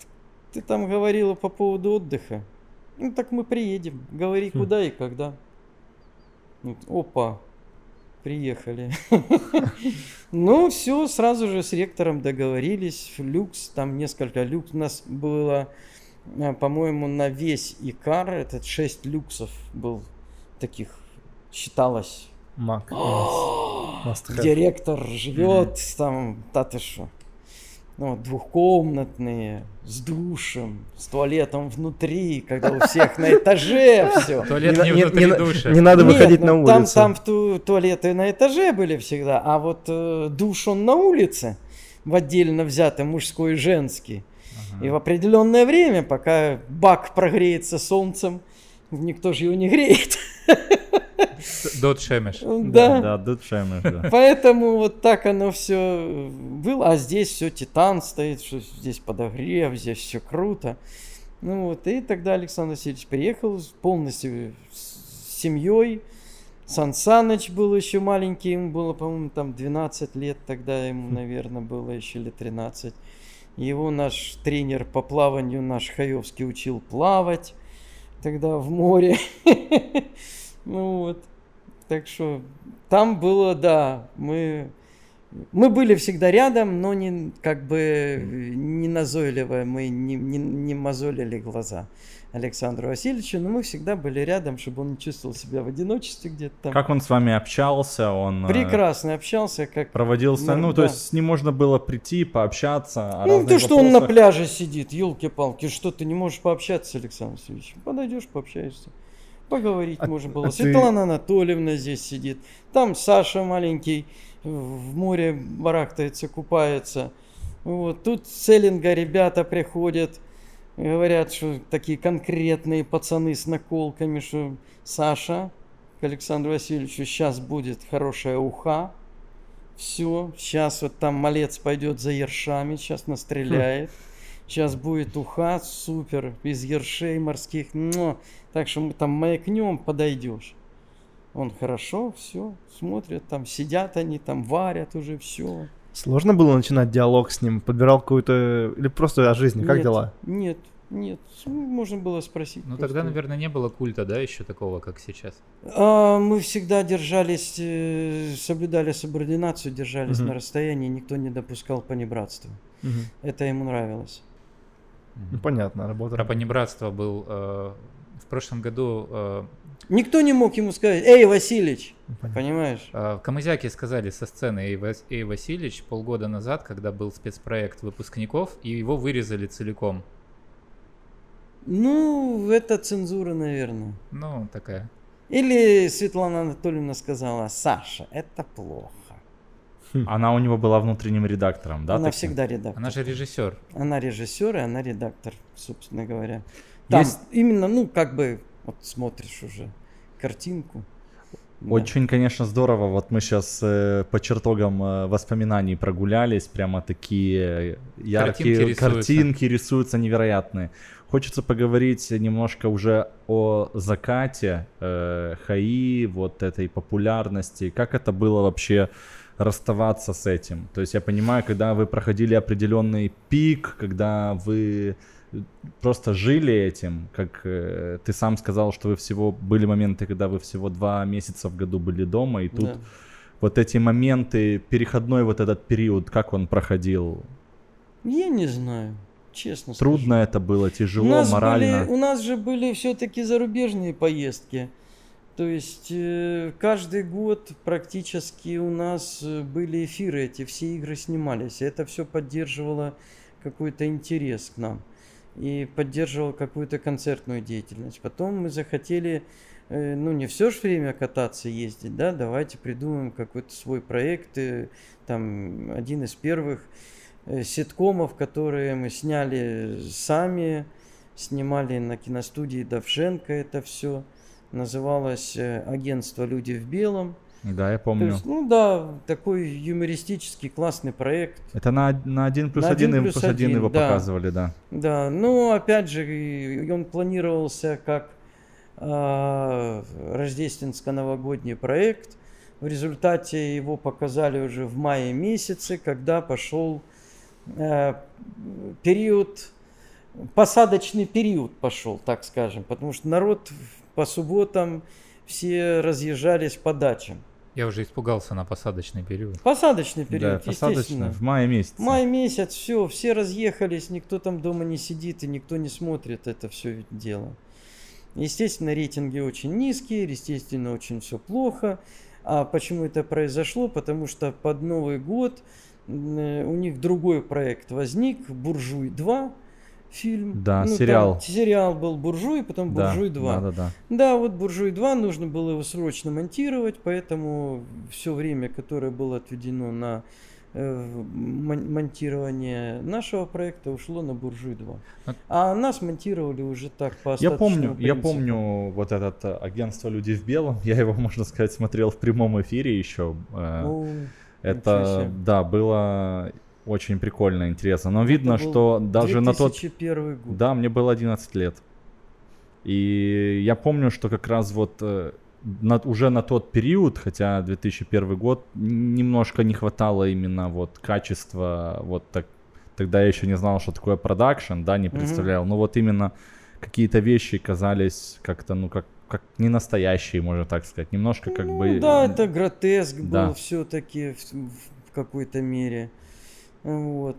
ты там говорила по поводу отдыха. Ну так мы приедем. Говори, хм. куда и когда. Вот, опа. Приехали. Ну, все, сразу же с ректором договорились. Люкс, там несколько люкс. У нас было, э, по-моему, на весь Икар, этот 6 люксов был таких, считалось. Мак. Директор живет там, что ну, двухкомнатные, с душем, с туалетом внутри, когда у всех на этаже все. Туалет не, внутри душа. Не надо выходить на улицу. Там, там ту, туалеты на этаже были всегда, а вот э, душ он на улице, в отдельно взятый мужской и женский. И в определенное время, пока бак прогреется солнцем, никто же его не греет. Дот Шемеш. Да, да, Дот Шемеш, да. Поэтому вот так оно все было. А здесь все титан стоит, что здесь подогрев, здесь все круто. Ну вот, и тогда Александр Васильевич приехал полностью с семьей. Сан Саныч был еще маленький, ему было, по-моему, там 12 лет, тогда ему, наверное, было еще лет 13. Его наш тренер по плаванию, наш Хаевский, учил плавать тогда в море. Ну вот. Так что там было, да, мы, мы были всегда рядом, но не как бы не назойливо, мы не, не, не мозолили глаза Александру Васильевичу, но мы всегда были рядом, чтобы он не чувствовал себя в одиночестве где-то там. Как он с вами общался? Он э, прекрасно общался, как проводил, ну, ну да. то есть с ним можно было прийти, пообщаться. Ну то, что он на пляже сидит, елки-палки, что ты не можешь пообщаться, Александр Васильевич? Подойдешь, пообщаешься. Поговорить а, можно было. А Светлана ты... Анатольевна здесь сидит. Там Саша маленький в море барахтается, купается. Вот. Тут с Эллинга ребята приходят, говорят, что такие конкретные пацаны с наколками, что Саша к Александру Васильевичу сейчас будет хорошая уха. Все, сейчас вот там малец пойдет за ершами, сейчас настреляет. Хм. Сейчас будет уха, супер, из ершей морских. Но так что мы там маякнем, подойдешь. Он хорошо, все, смотрят, там сидят они, там варят уже все. Сложно было начинать диалог с ним? Подбирал какую-то... Или просто о жизни? Как нет, дела? Нет, нет. Можно было спросить. Ну тогда, наверное, не было культа, да, еще такого, как сейчас? А, мы всегда держались, э, соблюдали субординацию, держались угу. на расстоянии, никто не допускал понебратства. Угу. Это ему нравилось. Ну, понятно, работа. Про понебратство был э, в прошлом году... Э, Никто не мог ему сказать, эй, Васильевич, Понятно. понимаешь? Э, Камызяки сказали со сцены, эй, Вас, эй, Васильевич, полгода назад, когда был спецпроект выпускников, и его вырезали целиком. Ну, это цензура, наверное. Ну, такая. Или Светлана Анатольевна сказала, Саша, это плохо. Она у него была внутренним редактором, да? Она таки? всегда редактор. Она же режиссер. Она режиссер, и она редактор, собственно говоря. Там Есть... именно, ну, как бы, вот смотришь уже картинку. Очень, да. конечно, здорово. Вот мы сейчас э, по чертогам э, воспоминаний прогулялись, прямо такие яркие картинки, картинки рисуются невероятные. Хочется поговорить немножко уже о закате э, ХАИ, вот этой популярности. Как это было вообще расставаться с этим? То есть я понимаю, когда вы проходили определенный пик, когда вы просто жили этим, как э, ты сам сказал, что вы всего были моменты, когда вы всего два месяца в году были дома, и тут да. вот эти моменты, переходной вот этот период, как он проходил? Я не знаю, честно. Трудно скажу. это было, тяжело, у нас морально. Были, у нас же были все-таки зарубежные поездки. То есть э, каждый год практически у нас э, были эфиры, эти все игры снимались. Это все поддерживало какой-то интерес к нам и поддерживал какую-то концертную деятельность. Потом мы захотели, э, ну не все же время кататься, ездить, да, давайте придумаем какой-то свой проект. Там один из первых ситкомов, которые мы сняли сами, снимали на киностудии Давшенко это все. Называлось э, «Агентство «Люди в белом». Да, я помню. есть, ну да, такой юмористический классный проект. Это на, на 1 плюс на 1, 1 плюс 1 его да. показывали, да. Да, ну опять же, он планировался как э, рождественско-новогодний проект. В результате его показали уже в мае месяце, когда пошел э, период, посадочный период пошел, так скажем, потому что народ по субботам все разъезжались по дачам. Я уже испугался на посадочный период. Посадочный период, да, естественно. В мае месяце. Май месяц, все, все разъехались, никто там дома не сидит и никто не смотрит это все дело. Естественно, рейтинги очень низкие, естественно, очень все плохо. А почему это произошло? Потому что под Новый год у них другой проект возник, Буржуй 2, фильм. Да, ну, сериал. Там, сериал был Буржуй, потом да, Буржуй 2. Да, да, да. Да, вот Буржуй 2 нужно было его срочно монтировать, поэтому все время, которое было отведено на э, монтирование нашего проекта ушло на Буржуй 2. А нас монтировали уже так по Я помню, принципу. я помню вот этот э, агентство Люди в белом. Я его, можно сказать, смотрел в прямом эфире еще. Э, О, это, да, было очень прикольно, интересно. Но видно, что даже на тот... год. Да, мне было 11 лет. И я помню, что как раз вот э, на, уже на тот период, хотя 2001 год, немножко не хватало именно вот качества, вот так, тогда я еще не знал, что такое продакшн, да, не представлял, mm-hmm. но вот именно какие-то вещи казались как-то, ну, как, как не настоящие, можно так сказать, немножко как ну, бы... Да, это гротеск да. был все-таки в, в какой-то мере. Вот.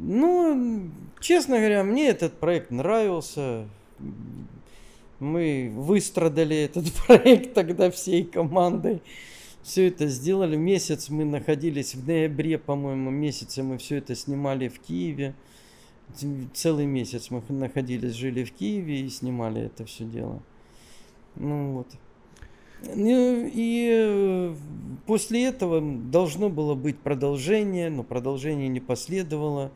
Ну, честно говоря, мне этот проект нравился. Мы выстрадали этот проект тогда всей командой. Все это сделали. Месяц мы находились в ноябре, по-моему, месяце мы все это снимали в Киеве. Целый месяц мы находились, жили в Киеве и снимали это все дело. Ну вот. Ну, и э, после этого должно было быть продолжение, но продолжение не последовало.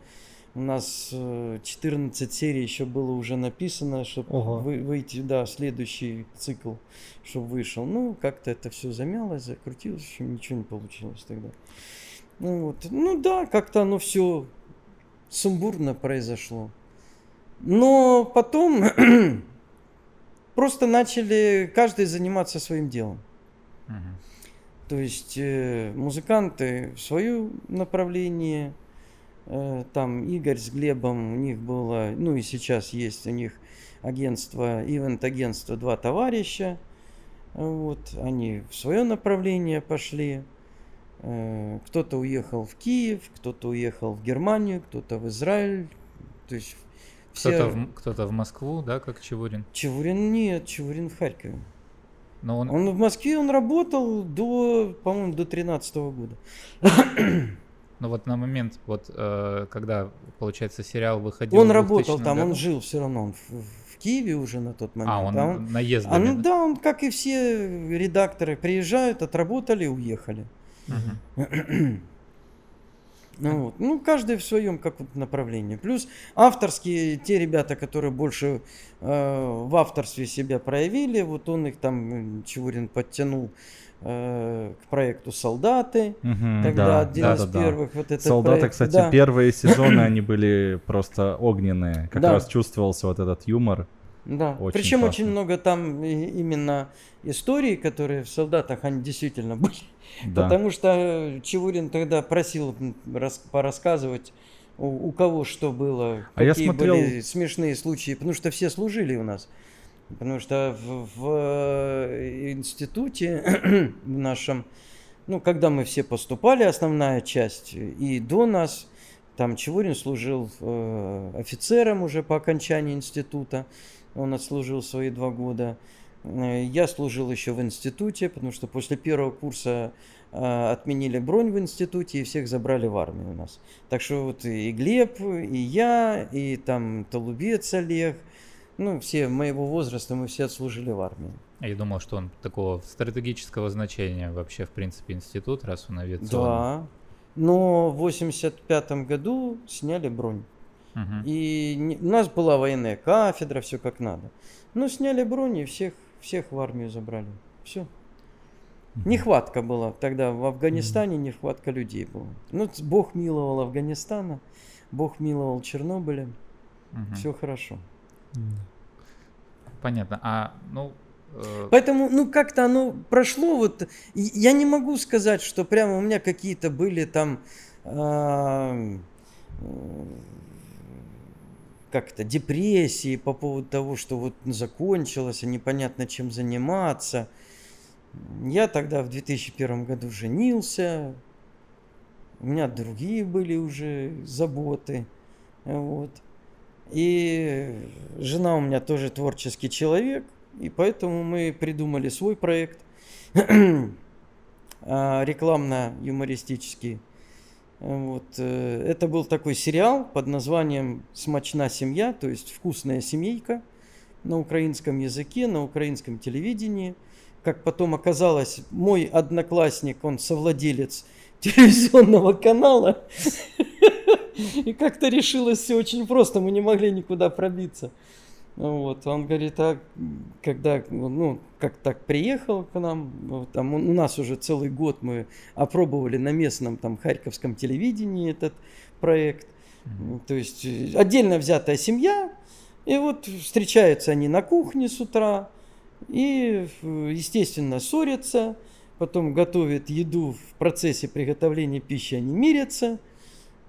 У нас 14 э, серий еще было уже написано, чтобы вы, выйти, да, следующий цикл, чтобы вышел. Ну, как-то это все замялось, закрутилось, еще ничего не получилось тогда. Ну, вот. ну да, как-то оно все сумбурно произошло. Но потом просто начали каждый заниматься своим делом. Угу. То есть э, музыканты в свое направление, э, там Игорь с Глебом, у них было, ну и сейчас есть у них агентство, ивент-агентство «Два товарища», вот, они в свое направление пошли. Э, кто-то уехал в Киев, кто-то уехал в Германию, кто-то в Израиль. То есть кто-то, в, кто-то в Москву, да, как Чевурин? Чевурин нет, Чевурин в Харькове. Но он... он в Москве, он работал до, по-моему, до 13 года. Ну вот на момент, вот э, когда, получается, сериал выходил... Он работал там, году? он жил все равно, он в, в Киеве уже на тот момент. А, он там, наездами? А, ну да, он, как и все редакторы, приезжают, отработали, уехали. Угу. Ну, вот. ну, каждый в своем каком-то направлении. Плюс авторские, те ребята, которые больше э, в авторстве себя проявили, вот он их там, Чевурин подтянул э, к проекту «Солдаты». Угу, Тогда да, один да, из да, первых да. вот этот «Солдаты», проект, кстати, да. первые сезоны, они были просто огненные. Как да. раз чувствовался вот этот юмор. Да, очень причем классно. очень много там именно историй, которые в солдатах, они действительно были. Да. Потому что Чевурин тогда просил рас, порассказывать, у, у кого что было, а какие я смотрел... были смешные случаи, потому что все служили у нас. Потому что в, в э, институте в нашем, ну, когда мы все поступали, основная часть, и до нас, там Чевурин служил э, офицером уже по окончании института, он отслужил свои два года. Э, я служил еще в институте, потому что после первого курса э, отменили бронь в институте и всех забрали в армию у нас. Так что вот и Глеб, и я, и там Толубец Олег, ну, все моего возраста, мы все отслужили в армии. Я думал, что он такого стратегического значения вообще, в принципе, институт, раз он авиационный. Да, но в 85 году сняли бронь. Угу. И не, у нас была военная кафедра, все как надо. Но сняли бронь и всех всех в армию забрали. Все. Нехватка была тогда в Афганистане, нехватка людей была. Ну, Бог миловал Афганистана, Бог миловал Чернобыля. Угу. Все хорошо. Понятно. А, ну, э, Поэтому, ну, как-то оно прошло. Вот я не могу сказать, что прямо у меня какие-то были там э, как то депрессии по поводу того, что вот закончилось, а непонятно чем заниматься. Я тогда в 2001 году женился, у меня другие были уже заботы, вот. И жена у меня тоже творческий человек, и поэтому мы придумали свой проект а, рекламно-юмористический. Вот. Э, это был такой сериал под названием «Смачна семья», то есть «Вкусная семейка» на украинском языке, на украинском телевидении. Как потом оказалось, мой одноклассник, он совладелец телевизионного канала. И как-то решилось все очень просто, мы не могли никуда пробиться. Вот, он говорит, а когда, ну, как так приехал к нам, там у нас уже целый год мы опробовали на местном там харьковском телевидении этот проект. Mm-hmm. То есть отдельно взятая семья, и вот встречаются они на кухне с утра, и, естественно, ссорятся, потом готовят еду в процессе приготовления пищи, они мирятся –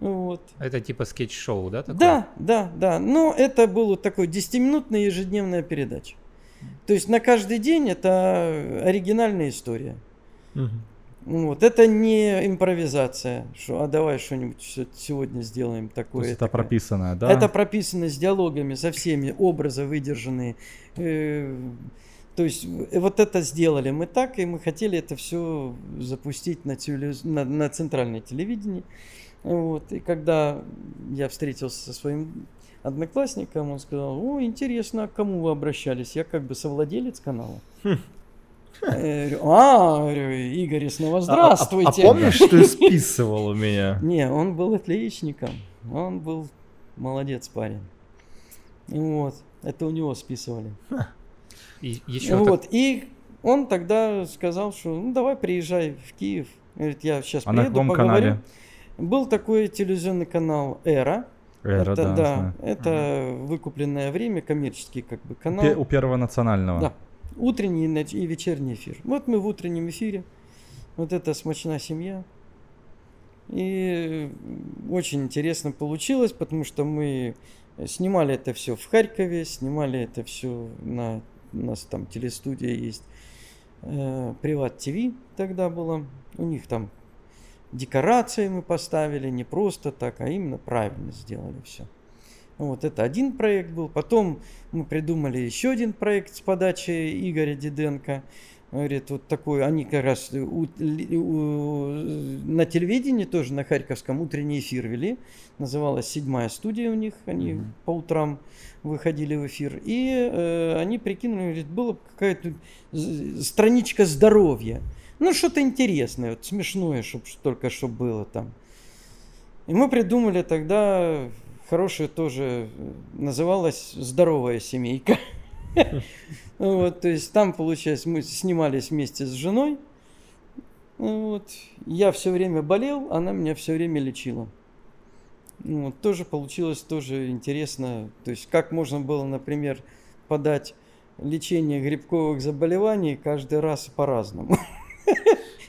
вот. Это типа скетч-шоу, да? Такое? Да, да, да. Но это была такой 10-минутная ежедневная передача. То есть на каждый день это оригинальная история. Угу. Вот, это не импровизация, что, а давай что-нибудь сегодня сделаем такое. То есть это такое. прописанное, да? Это прописано с диалогами, со всеми, образы выдержанные. Э, то есть вот это сделали мы так, и мы хотели это все запустить на, телевиз... на, на центральное телевидение. Вот, и когда я встретился со своим одноклассником, он сказал, о, интересно, а к кому вы обращались? Я как бы совладелец канала. Хм. А, Игорь, снова здравствуйте. А, а, а помнишь, ты списывал у меня? Не, он был отличником. Он был молодец парень. Вот, это у него списывали. И еще вот, так... и он тогда сказал, что ну давай приезжай в Киев. Говорит, я сейчас а приеду, поговорю. Канале? Был такой телевизионный канал «Эра». Эра, это, да. да это угу. выкупленное время, коммерческий как бы канал. У Первого национального. Да. Утренний и вечерний эфир. Вот мы в утреннем эфире. Вот это «Смачная семья». И очень интересно получилось, потому что мы снимали это все в Харькове, снимали это все на... У нас там телестудия есть. Э, Приват ТВ тогда было. У них там декорации мы поставили не просто так, а именно правильно сделали все. Вот это один проект был. Потом мы придумали еще один проект с подачи Игоря Диденко. Говорит, вот такой, они как раз у, у, на телевидении тоже на Харьковском утренний эфир вели. Называлась седьмая студия у них. Они mm-hmm. по утрам выходили в эфир. И э, они прикинули, говорит, была какая-то страничка здоровья. Ну, что-то интересное, вот смешное, чтобы только что было там. И мы придумали тогда хорошее тоже, называлось «Здоровая семейка». Вот, то есть там, получается, мы снимались вместе с женой. Вот. Я все время болел, она меня все время лечила. Вот, тоже получилось тоже интересно. То есть как можно было, например, подать лечение грибковых заболеваний каждый раз по-разному.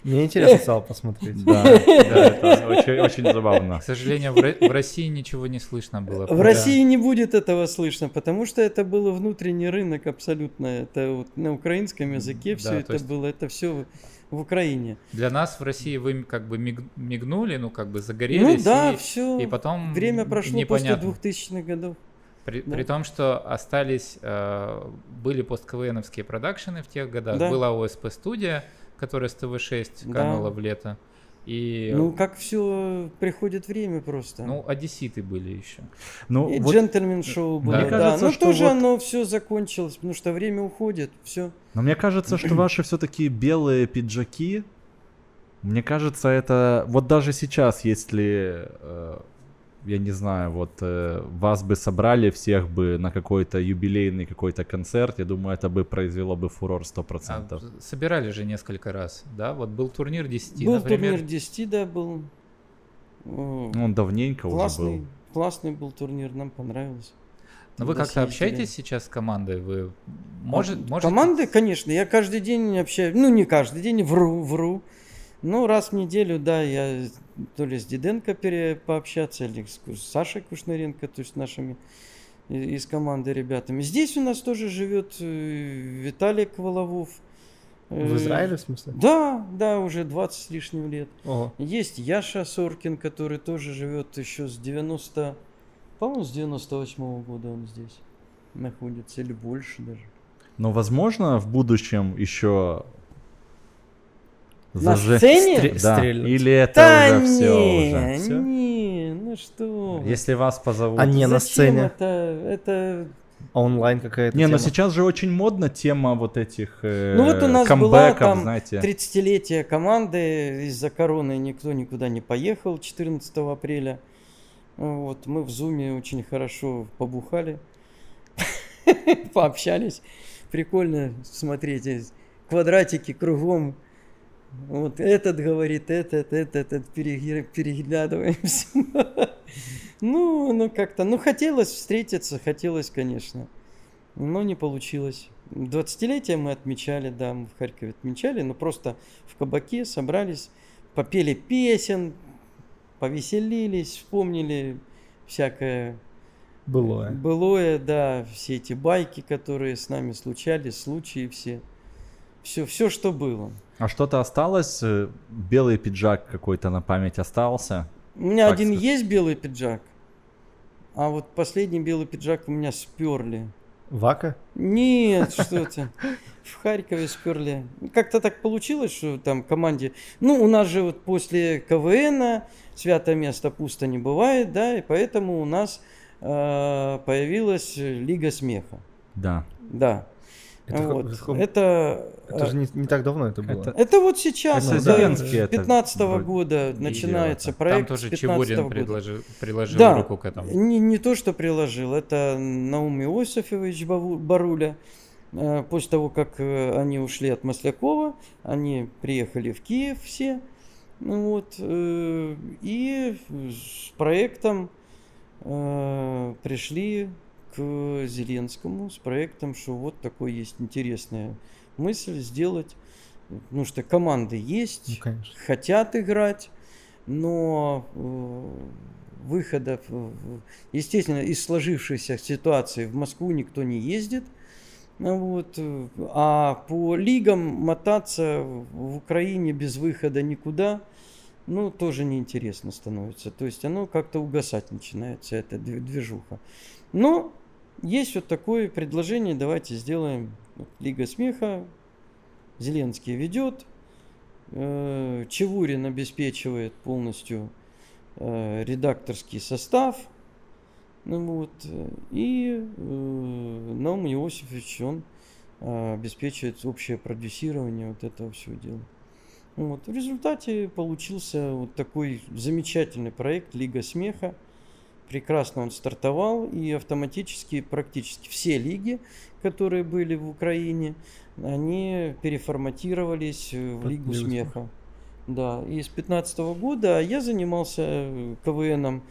Мне интересно стало посмотреть. Да, да, это очень, очень забавно. К сожалению, в, России ничего не слышно было. В России не будет этого слышно, потому что это был внутренний рынок абсолютно. Это вот на украинском языке все это было, это все в Украине. Для нас в России вы как бы мигнули, ну как бы загорелись. Ну да, и, все. И потом Время прошло непонятно. после 2000-х годов. При, да. при том, что остались, э, были постквеновские продакшены в тех годах, да. была ОСП студия, которая с ТВ-6 канула да. в лето. И... Ну, как все приходит время просто. Ну, одесситы были еще. Ну, и вот... джентльмен шоу было, мне да. Кажется, Но тоже вот... оно все закончилось, потому что время уходит, все. Но мне кажется, что ваши все-таки белые пиджаки, мне кажется, это вот даже сейчас, если э, я не знаю, вот э, вас бы собрали всех бы на какой-то юбилейный какой-то концерт, я думаю, это бы произвело бы фурор 100%. А, собирали же несколько раз, да? Вот был турнир 10, был например. турнир 10, да, был. Ну, он давненько классный, уже был. Классный был турнир, нам понравилось. Но вы как-то общаетесь сейчас с командой? Вы может, а, можете... Команды, конечно, я каждый день общаюсь, ну не каждый день, вру, вру. Ну, раз в неделю, да, я то ли с Диденко пере, пообщаться, или с, Сашей Кушнаренко, то есть нашими из команды ребятами. Здесь у нас тоже живет э, Виталий Коваловов. В Израиле, в смысле? Да, да, уже 20 с лишним лет. Ого. Есть Яша Соркин, который тоже живет еще с 90... По-моему, с 98 -го года он здесь находится, или больше даже. Но, возможно, в будущем еще на заже... сцене? Стр... Да. Стрельнуть. Или это да уже не, все уже? Не, ну что? Если вас позовут. А не Зачем на сцене? Это, это онлайн какая-то Не, тема? но сейчас же очень модна тема вот этих э, Ну вот у нас камбэков, была там знаете. 30-летие команды, из-за короны никто никуда не поехал 14 апреля. Вот, мы в зуме очень хорошо побухали, пообщались. Прикольно смотреть, квадратики кругом. Вот этот говорит, этот, этот, этот, переглядываемся. Ну, ну как-то, ну хотелось встретиться, хотелось, конечно, но не получилось. 20-летие мы отмечали, да, мы в Харькове отмечали, но просто в кабаке собрались, попели песен, повеселились, вспомнили всякое Былое. былое, да, все эти байки, которые с нами случались, случаи все. Все, все, что было. А что-то осталось? Э, Белый пиджак какой-то на память остался? У меня Так один сказать. есть белый пиджак, а вот последний белый пиджак у меня сперли. Вака? Нет, что ты. В Харькове сперли. Как-то так получилось, что там команде... Ну, у нас же вот после КВН святое место пусто не бывает, да, и поэтому у нас э, появилась Лига смеха. Да. Да. Это, вот. каком- это, это же не, не так давно это было. Это- это вот сейчас, Это да, Зеленский с это 15 вроде года начинается проект. Там тоже с 15 Чебурин года. предложил, приложил Да. руку к этому. Не, не то, что приложил, это Наум Иосифович Баруля. Э, После того, как э, они ушли от Маслякова, они приехали в Киев все. Ну Вот, э, и с проектом пришли к Зеленскому, с проектом, что вот такой есть интересная мысль сделать. Ну что команды есть, Ну, конечно. хотят играть, но э, выходов, естественно, из сложившейся ситуации в Москву никто не ездит. Вот. А по лигам мотаться в Украине без выхода никуда, ну, тоже неинтересно становится. То есть оно как-то угасать начинается, эта дви- движуха. Но есть вот такое предложение, давайте сделаем Лига смеха, Зеленский ведет, э, Чевурин обеспечивает полностью э, редакторский состав, ну вот, и э, Наум Иосифович, он обеспечивает общее продюсирование вот этого всего дела. Вот. В результате получился вот такой замечательный проект Лига смеха. Прекрасно он стартовал, и автоматически практически все лиги, которые были в Украине, они переформатировались в Под Лигу Лигу смеха. Да, и с 15 года я занимался э, КВНом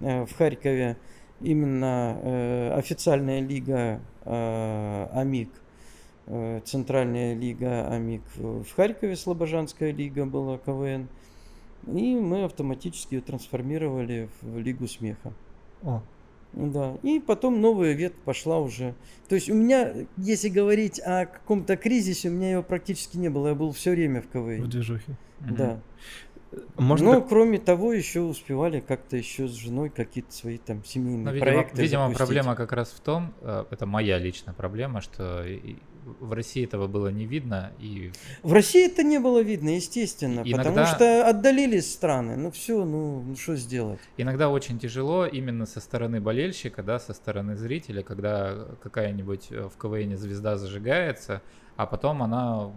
э, в Харькове. Именно э, официальная лига АМИК, центральная лига АМИК в Харькове, Слобожанская лига была КВН. И мы автоматически ее трансформировали в Лигу смеха. О, Да, и потом новая ветвь пошла уже. То есть у меня, если говорить о каком-то кризисе, у меня его практически не было. Я был все время в в КВН. движухе. Да. Можно Но так- кроме того, еще успевали как-то еще с женой какие-то свои там семейные Ну, видимо, проекты видимо, запустить. проблема как раз в том, э, это моя личная проблема, что в России этого было не видно, и В России это не было видно, естественно, И- потому иногда- что отдалились страны. Ну все, ну ну что сделать? иногда очень тяжело именно со стороны болельщика, да, со стороны зрителя, когда какая-нибудь э, в КВН звезда зажигается, а потом она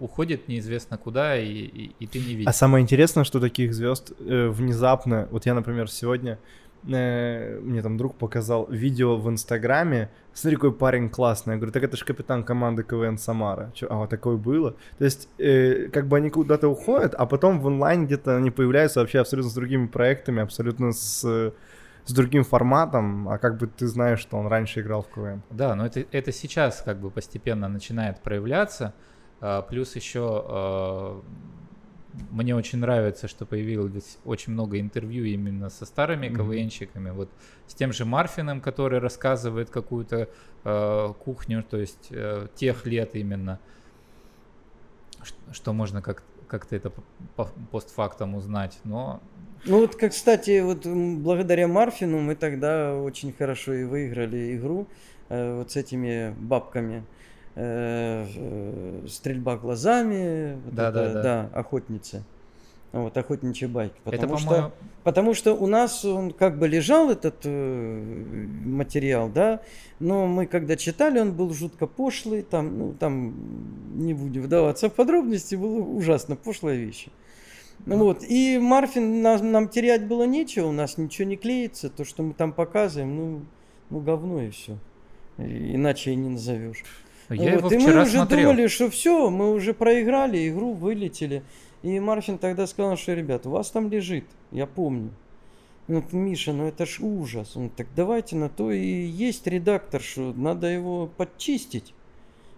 уходит неизвестно куда, и, и- и ты не видишь. А самое интересное, что таких звезд э, внезапно, вот я, например, сегодня мне там друг показал видео в Инстаграме, смотри, какой парень классный. Я говорю, так это же капитан команды КВН Самара. Чё, а вот такое было? То есть, э, как бы они куда-то уходят, а потом в онлайн где-то они появляются вообще абсолютно с другими проектами, абсолютно с, э, с другим форматом, а как бы ты знаешь, что он раньше играл в КВН. Да, но это, это сейчас как бы постепенно начинает проявляться. А, Плюс еще а, мне очень нравится, что появилось очень много интервью именно со старыми Мгм. КВНщиками. Вот с тем же Марфиным, который рассказывает какую-то а, кухню, то есть э, тех лет именно. что можно как как-то это постфактом узнать, но... Ну вот, как, кстати, вот благодаря Марфину мы тогда очень хорошо и выиграли игру э, вот с этими бабками. Э, э, стрельба глазами, да, вот да, это, да. да, охотницы. Вот, охотничьи байки. Потому, это, что, потому что у нас он как бы лежал, этот э, материал, да, но мы когда читали, он был жутко пошлый, там, ну, там, не будем вдаваться в подробности, было ужасно пошлая вещь. Ну, вот, и Марфин, нам, нам терять было нечего, у нас ничего не клеится, то, что мы там показываем, ну, ну говно и все. Иначе и не назовешь. Я вот, его и мы уже смотрел. думали, что все, мы уже проиграли, игру вылетели. И Марфин тогда сказал, что, ребят, у вас там лежит, я помню. Ну, Миша, ну это ж ужас. Он так давайте на то и есть редактор, что надо его подчистить.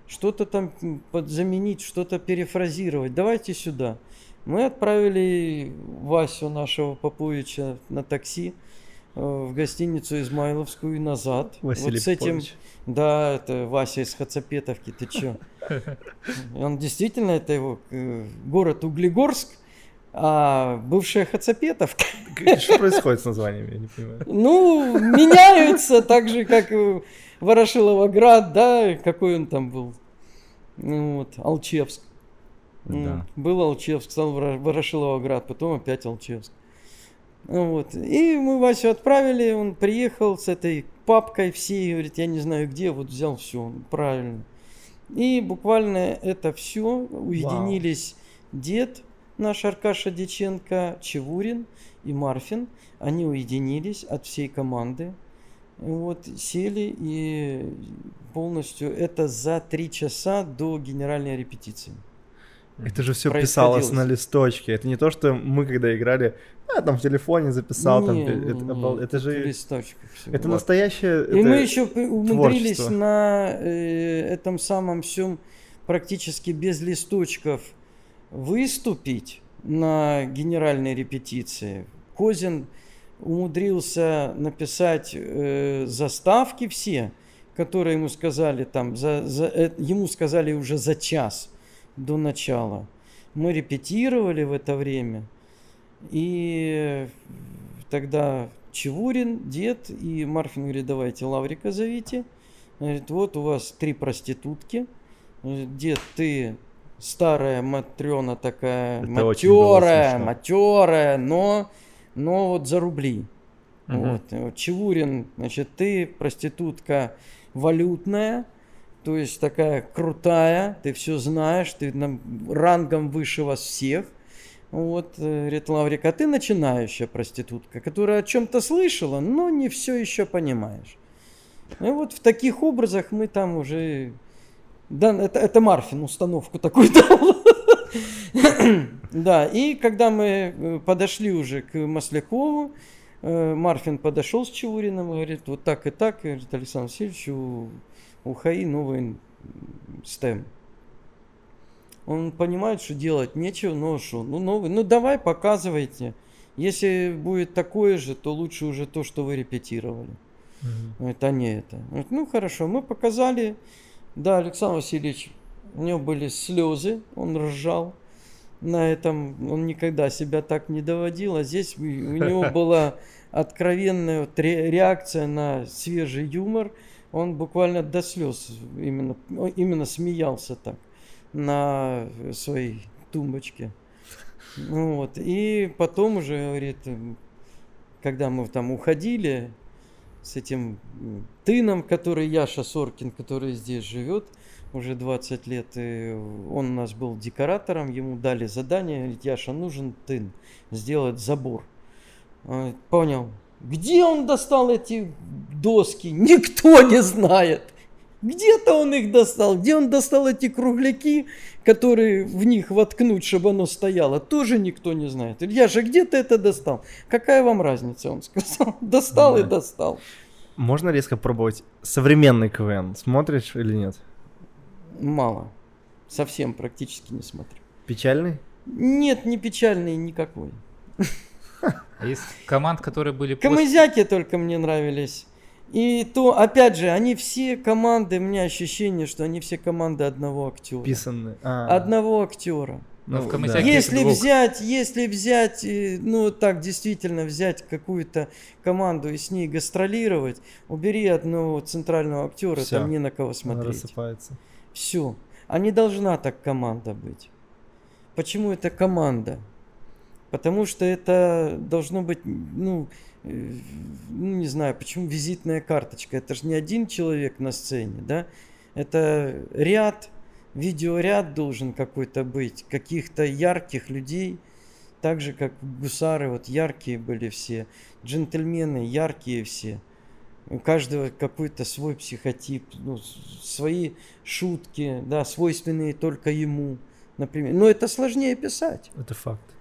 Что-то там подзаменить, что-то перефразировать. Давайте сюда. Мы отправили Васю нашего Поповича на такси в гостиницу Измайловскую и назад. Василий вот с этим, Попович. да, это Вася из Хацапетовки, ты чё? Он действительно, это его э, город Углегорск, а бывшая Хацапетовка. Что происходит с названиями, я не понимаю. Ну, меняются так же, как Ворошиловоград, да, какой он там был. Ну, вот, Алчевск. Да. Был Алчевск, стал Воро- Ворошиловоград, потом опять Алчевск. Вот. И мы Васю отправили, он приехал с этой папкой всей, говорит, я не знаю где, вот взял все, правильно. И буквально это все уединились дед наш Аркаша Деченко, Чевурин и Марфин. Они уединились от всей команды. Вот, сели и полностью это за три часа до генеральной репетиции. Это же все писалось на листочке. Это не то, что мы когда играли, а там в телефоне записал, там, Не, это, не, это не, это в же листочках всё. это настоящее. И это мы еще умудрились творчество. на э, этом самом всем практически без листочков выступить на генеральной репетиции. Козин умудрился написать э, заставки все, которые ему сказали там, за, за- э, ему сказали уже за час до начала. Мы репетировали в это время. И тогда Чевурин, дед и Марфин говорит, давайте Лаврика зовите. Говорит, вот у вас три проститутки. Дед, ты старая матрена такая, Это матерая, матерая, но, но вот за рубли. Мгм. Вот. Чевурин, значит, ты проститутка валютная, то есть такая крутая, ты все знаешь, ты нам рангом выше вас всех. Вот, э, говорит Лаврик, а ты начинающая проститутка, которая о чем-то слышала, но не все еще понимаешь. И вот в таких образах мы там уже... Да, это, это Марфин установку такую дал. Да, и когда мы э, подошли уже к Маслякову, э, Марфин подошел с Чауриным и говорит, вот так и так, говорит, Александр Васильевич, у, у ХАИ новый стем. Он понимает, что делать нечего, но что, ну новый, ну давай показывайте. Если будет такое же, то лучше уже то, что вы репетировали. Это не это. Говорит, ну хорошо, мы показали. Да, Александр Васильевич, у него были слезы, он ржал. На этом он никогда себя так не доводил, а здесь у него была откровенная реакция на свежий юмор. Он буквально до слез именно, именно смеялся так на своей тумбочке. Ну Вот. И потом уже, говорит, когда мы там уходили с этим тыном, который Яша Соркин, который здесь живет уже 20 лет, и он у нас был декоратором, ему дали задание, говорит, Яша, нужен тын, сделать забор. Понял. Где он достал эти доски? Никто не знает. Где-то он их достал. Где он достал эти кругляки, которые в них воткнуть, чтобы оно стояло, тоже никто не знает. Илья же, где ты это достал? Какая вам разница, он сказал. Достал и Да. достал. Можно резко пробовать современный КВН? Смотришь или нет? Мало. Совсем практически не смотрю. Печальный? Нет, не печальный никакой. А из команд, которые были после... Камызяки только мне нравились. И то, опять же, они все команды, у меня ощущение, что они все команды одного актера. Писанные. А. Одного актера. Ну, в да. если двух. взять, если взять, э, ну так действительно взять какую-то команду и с ней гастролировать, убери одного центрального актера, Всё. там не на кого смотреть. Она рассыпается. Все. А не должна так команда быть. Почему это команда? Потому что это должно быть, ну, ну, не знаю, почему визитная карточка. Это же не один человек на сцене, да? Это ряд, видеоряд должен какой-то быть, каких-то ярких людей, так же, как гусары, вот яркие были все, джентльмены яркие все. У каждого какой-то свой психотип, ну, свои шутки, да, свойственные только ему, например. Но это сложнее писать. Это факт.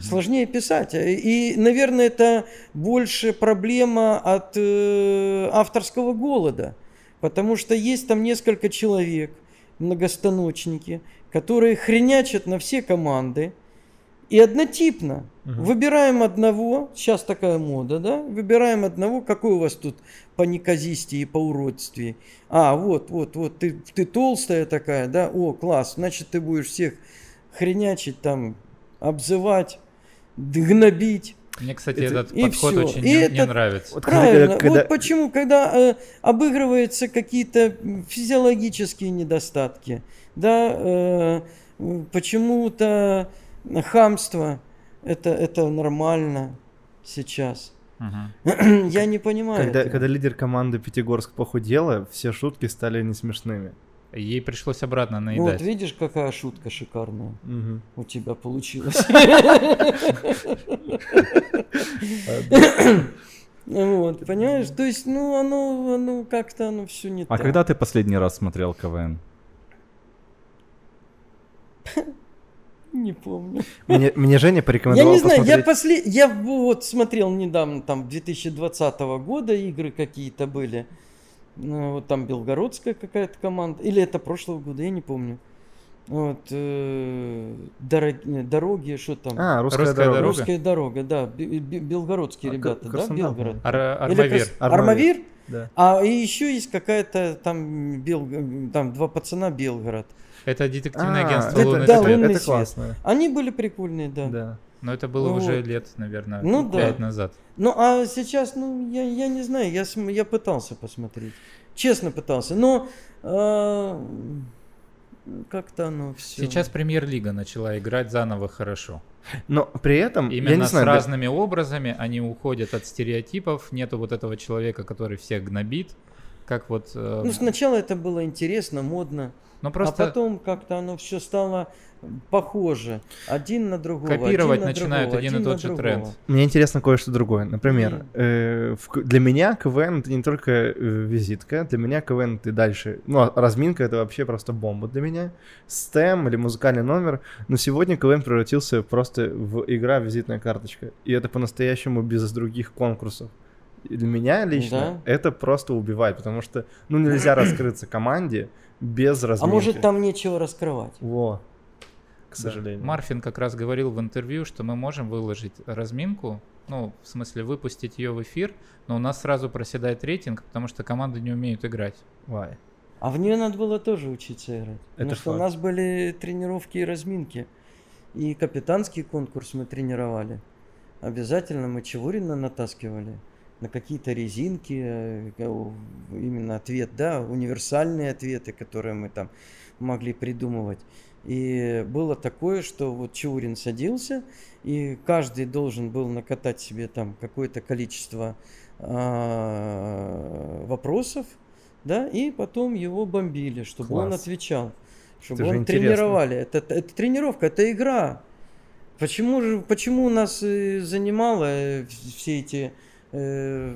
Сложнее писать. И, наверное, это больше проблема от э, авторского голода. Потому что есть там несколько человек, многостаночники, которые хренячат на все команды. И однотипно. Угу. Выбираем одного, сейчас такая мода, да? Выбираем одного, какой у вас тут по неказисти и по уродстве. А, вот, вот, вот, ты, ты толстая такая, да? О, класс, значит, ты будешь всех хренячить там, обзывать, гнобить. Мне, кстати, это, этот подход все. очень и не, это, не нравится. Вот правильно. Когда... Вот почему, когда э, обыгрываются какие-то физиологические недостатки, да, э, почему-то хамство, это, это нормально сейчас. Угу. Я не понимаю. Когда, когда лидер команды Пятигорск похудела, все шутки стали не смешными. Ей пришлось обратно наедать. Вот видишь, какая шутка шикарная угу. у тебя получилась. Вот, понимаешь? То есть, ну, оно, оно как-то, оно все не А когда ты последний раз смотрел КВН? Не помню. Мне, мне Женя порекомендовал Я не знаю, посмотреть... я, после... я вот смотрел недавно, там, 2020 года игры какие-то были. Ну, вот там белгородская какая-то команда. Или это прошлого года, я не помню. Вот, э, дорог, дороги, что там? А, русская, русская дорога. Русская дорога, да. Белгородские а, ребята, да, Белгород. Ар Армавир. Армавир? Да. А и еще есть какая-то там, Бел... там два пацана Белгород. Это детективное а, агентство это, Лунный, да, Лунный это классно. Они были прикольные, да. Да. Но это было вот. уже лет, наверное, ну, 5 да. назад. Ну, а сейчас, ну, я, я не знаю, я, я пытался посмотреть. Честно пытался. Но э, как-то оно все. Сейчас премьер-лига начала играть заново хорошо. Но при этом именно я не знаю, с разными да... образами они уходят от стереотипов. Нету вот этого человека, который всех гнобит. Как вот. Э... Ну, сначала это было интересно, модно. Но просто... А потом как-то оно все стало похоже один на другого. Копировать один начинают другого, один, и тот же другого. тренд. Мне интересно кое-что другое. Например, э, в, для меня КВН это не только э, визитка, для меня КВН это дальше. Ну, а разминка это вообще просто бомба для меня. Стем или музыкальный номер. Но сегодня КВН превратился просто в игра визитная карточка. И это по-настоящему без других конкурсов. И для меня лично да. это просто убивает, потому что ну нельзя раскрыться команде без разминки. А может там нечего раскрывать? Во к сожалению. Да. Марфин как раз говорил в интервью, что мы можем выложить разминку, ну, в смысле выпустить ее в эфир, но у нас сразу проседает рейтинг, потому что команды не умеют играть. Why? А в нее надо было тоже учиться играть. Это потому факт. что у нас были тренировки и разминки. И капитанский конкурс мы тренировали. Обязательно мы Чевурина натаскивали на какие-то резинки, э, именно ответ, да, универсальные ответы, которые мы там могли придумывать. И было такое, что вот Чаурин садился, и каждый должен был накатать себе там какое-то количество э, вопросов, да, и потом его бомбили, чтобы Класс. он отвечал, чтобы это он тренировали. Это, это, тренировка, это игра. Почему же, почему нас занимало э, все эти э,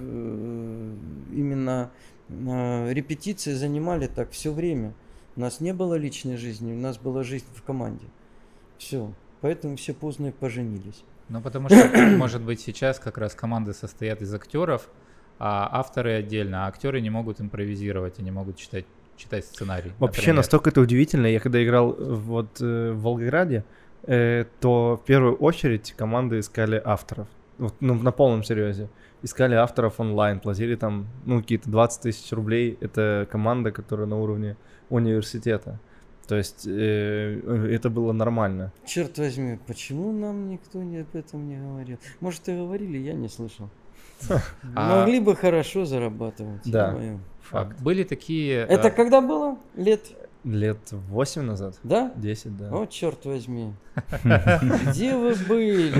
именно э, репетиции занимали так все время? У нас не было личной жизни, у нас была жизнь в команде. Все. Поэтому все поздно поженились. Ну, потому что, может быть, сейчас как раз команды состоят из актеров, а авторы отдельно, а актеры не могут импровизировать и не могут читать, читать сценарий. Вообще, например. настолько это удивительно. Я когда играл вот э, в Волгограде, э, то в первую очередь команды искали авторов. Вот, ну, на полном серьезе. Искали авторов онлайн, платили там, ну, какие-то 20 тысяч рублей. Это команда, которая на уровне университета. То есть э, это было нормально. Черт возьми, почему нам никто не об этом не говорил? Может, и говорили, я не слышал. А Могли бы хорошо зарабатывать. Да. Факт. Были такие... Это а, когда было? Лет Лет восемь назад? Да? Десять, да. О, черт возьми. Где вы были?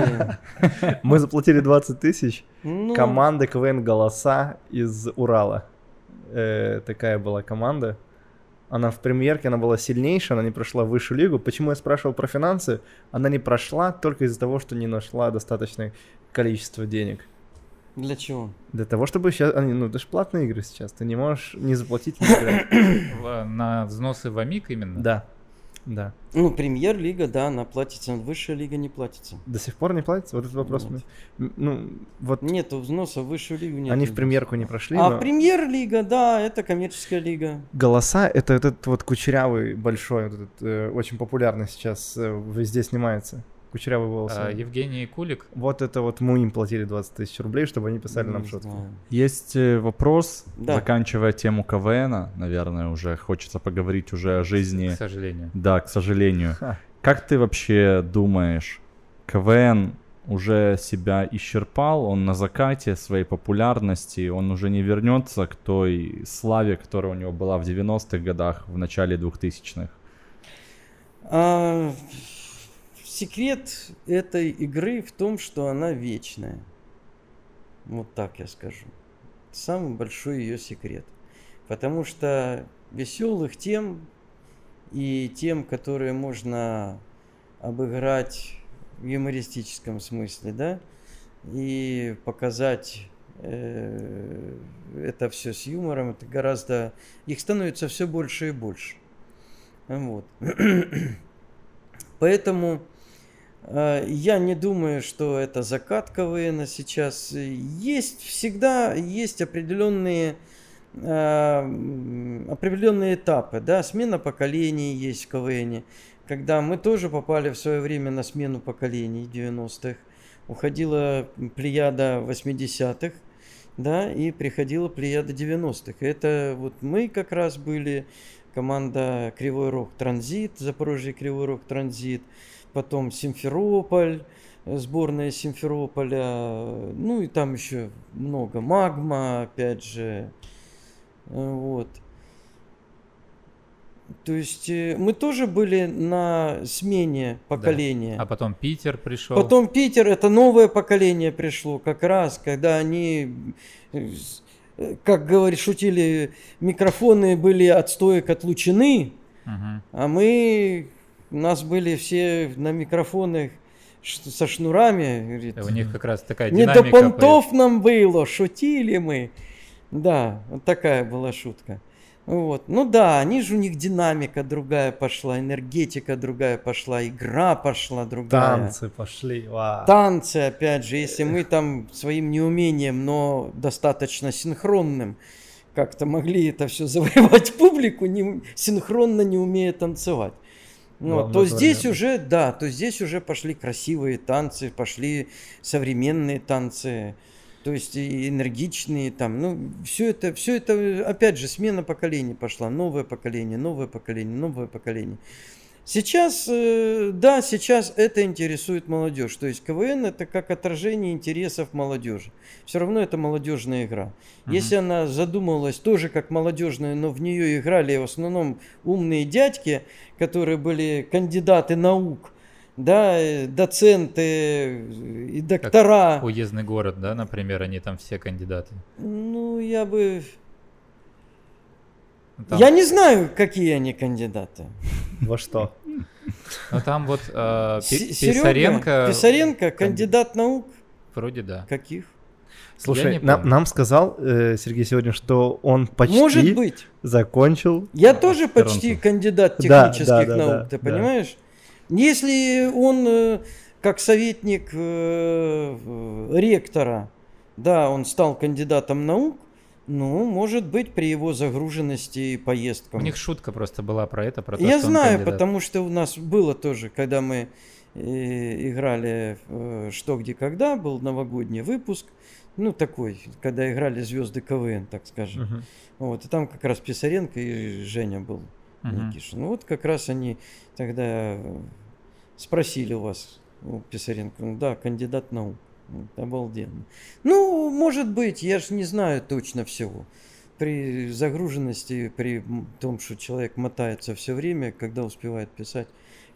Мы заплатили 20 тысяч. Ну... Команда КВН «Голоса» из Урала. Э, такая была команда. Она в премьерке, она была сильнейшая, она не прошла в высшую лигу. Почему я спрашивал про финансы? Она не прошла только из-за того, что не нашла достаточное количество денег. Для чего? Для того, чтобы сейчас... Они, ну, это же платные игры сейчас. Ты не можешь не заплатить не играть. На взносы в АМИК именно? Да. Да. Ну, премьер-лига, да, она платится, но высшая лига не платится. До сих пор не платится? Вот этот вопрос. Вот. Ну, вот... Нет, взноса в высшую лигу нет. Они в премьерку не прошли, А но... премьер-лига, да, это коммерческая лига. Голоса, это этот вот кучерявый большой, вот этот, э, очень популярный сейчас, э, везде снимается кучерявые волосы. А, Евгений Кулик. Вот это вот мы им платили 20 тысяч рублей, чтобы они писали нам шутки. Есть э, вопрос, да. заканчивая тему КВН, наверное, уже хочется поговорить уже о жизни. К сожалению. Да, к сожалению. Ха. Как ты вообще думаешь, КВН уже себя исчерпал, он на закате своей популярности, он уже не вернется к той славе, которая у него была в 90-х годах, в начале 2000-х? А, секрет этой игры в том, что она вечная. Вот так я скажу. Самый большой ее секрет. Потому что веселых тем и тем, которые можно обыграть в юмористическом смысле, да, и показать э, это все с юмором, это гораздо... Их становится все больше и больше. Вот. Поэтому я не думаю, что это закат КВН сейчас. Есть всегда есть определенные э, определенные этапы, да, смена поколений есть в КВН, когда мы тоже попали в свое время на смену поколений 90-х, уходила плеяда 80-х, да, и приходила плеяда 90-х. Это вот мы как раз были, команда Кривой Рог Транзит, Запорожье Кривой Рог Транзит, потом Симферополь, э, сборная Симферополя, ну и там еще много, Магма, опять же, э, вот. То есть э, мы тоже были на смене поколения. Да. А потом Питер пришел. Потом Питер, это новое поколение пришло, как раз, когда они, как говорили, шутили, микрофоны были от стоек отлучены, угу. а мы у нас были все на микрофонах со шнурами. Говорит, у них как раз такая Не до понтов нам было, шутили мы. Да, вот такая была шутка. Вот. Ну да, они же у них динамика другая пошла, энергетика другая пошла, игра пошла другая. Танцы пошли. Вау. Танцы, опять же, если мы там своим неумением, но достаточно синхронным, как-то могли это все завоевать публику, не, синхронно не умея танцевать. Ну, то здесь уже, да, то здесь уже пошли красивые танцы, пошли современные танцы, то есть и энергичные там, ну, все это, все это, опять же, смена поколений пошла, новое поколение, новое поколение, новое поколение. Сейчас, э, да, сейчас это интересует молодежь. То есть КВН это как отражение интересов молодежи. Все равно это молодежная игра. Угу. Если она задумывалась тоже как молодежная, но в нее играли в основном умные дядьки, которые были кандидаты наук, да, э, доценты э, и доктора. Как уездный город, да, например, они там все кандидаты. Ну, я бы там... Я не знаю, какие они кандидаты. Во что? Ну там вот э, Писаренко... Писаренко, кандидат наук. Вроде да. Каких? Слушай, нам, нам сказал э, Сергей сегодня, что он почти Может быть. закончил. Я тоже почти кандидат технических да, да, наук, да, ты да. понимаешь? Если он э, как советник э, ректора, да, он стал кандидатом наук, ну, может быть, при его загруженности и поездкам. У них шутка просто была про это, про то, Я знаю, потому что у нас было тоже, когда мы и играли «Что, где, когда», был новогодний выпуск, ну, такой, когда играли звезды КВН, так скажем. Uh-huh. Вот, и там как раз Писаренко и Женя был uh-huh. Никишин. Ну, вот как раз они тогда спросили у вас, у Писаренко, ну, да, кандидат наук. Обалденно. Ну, может быть, я же не знаю точно всего. При загруженности, при том, что человек мотается все время, когда успевает писать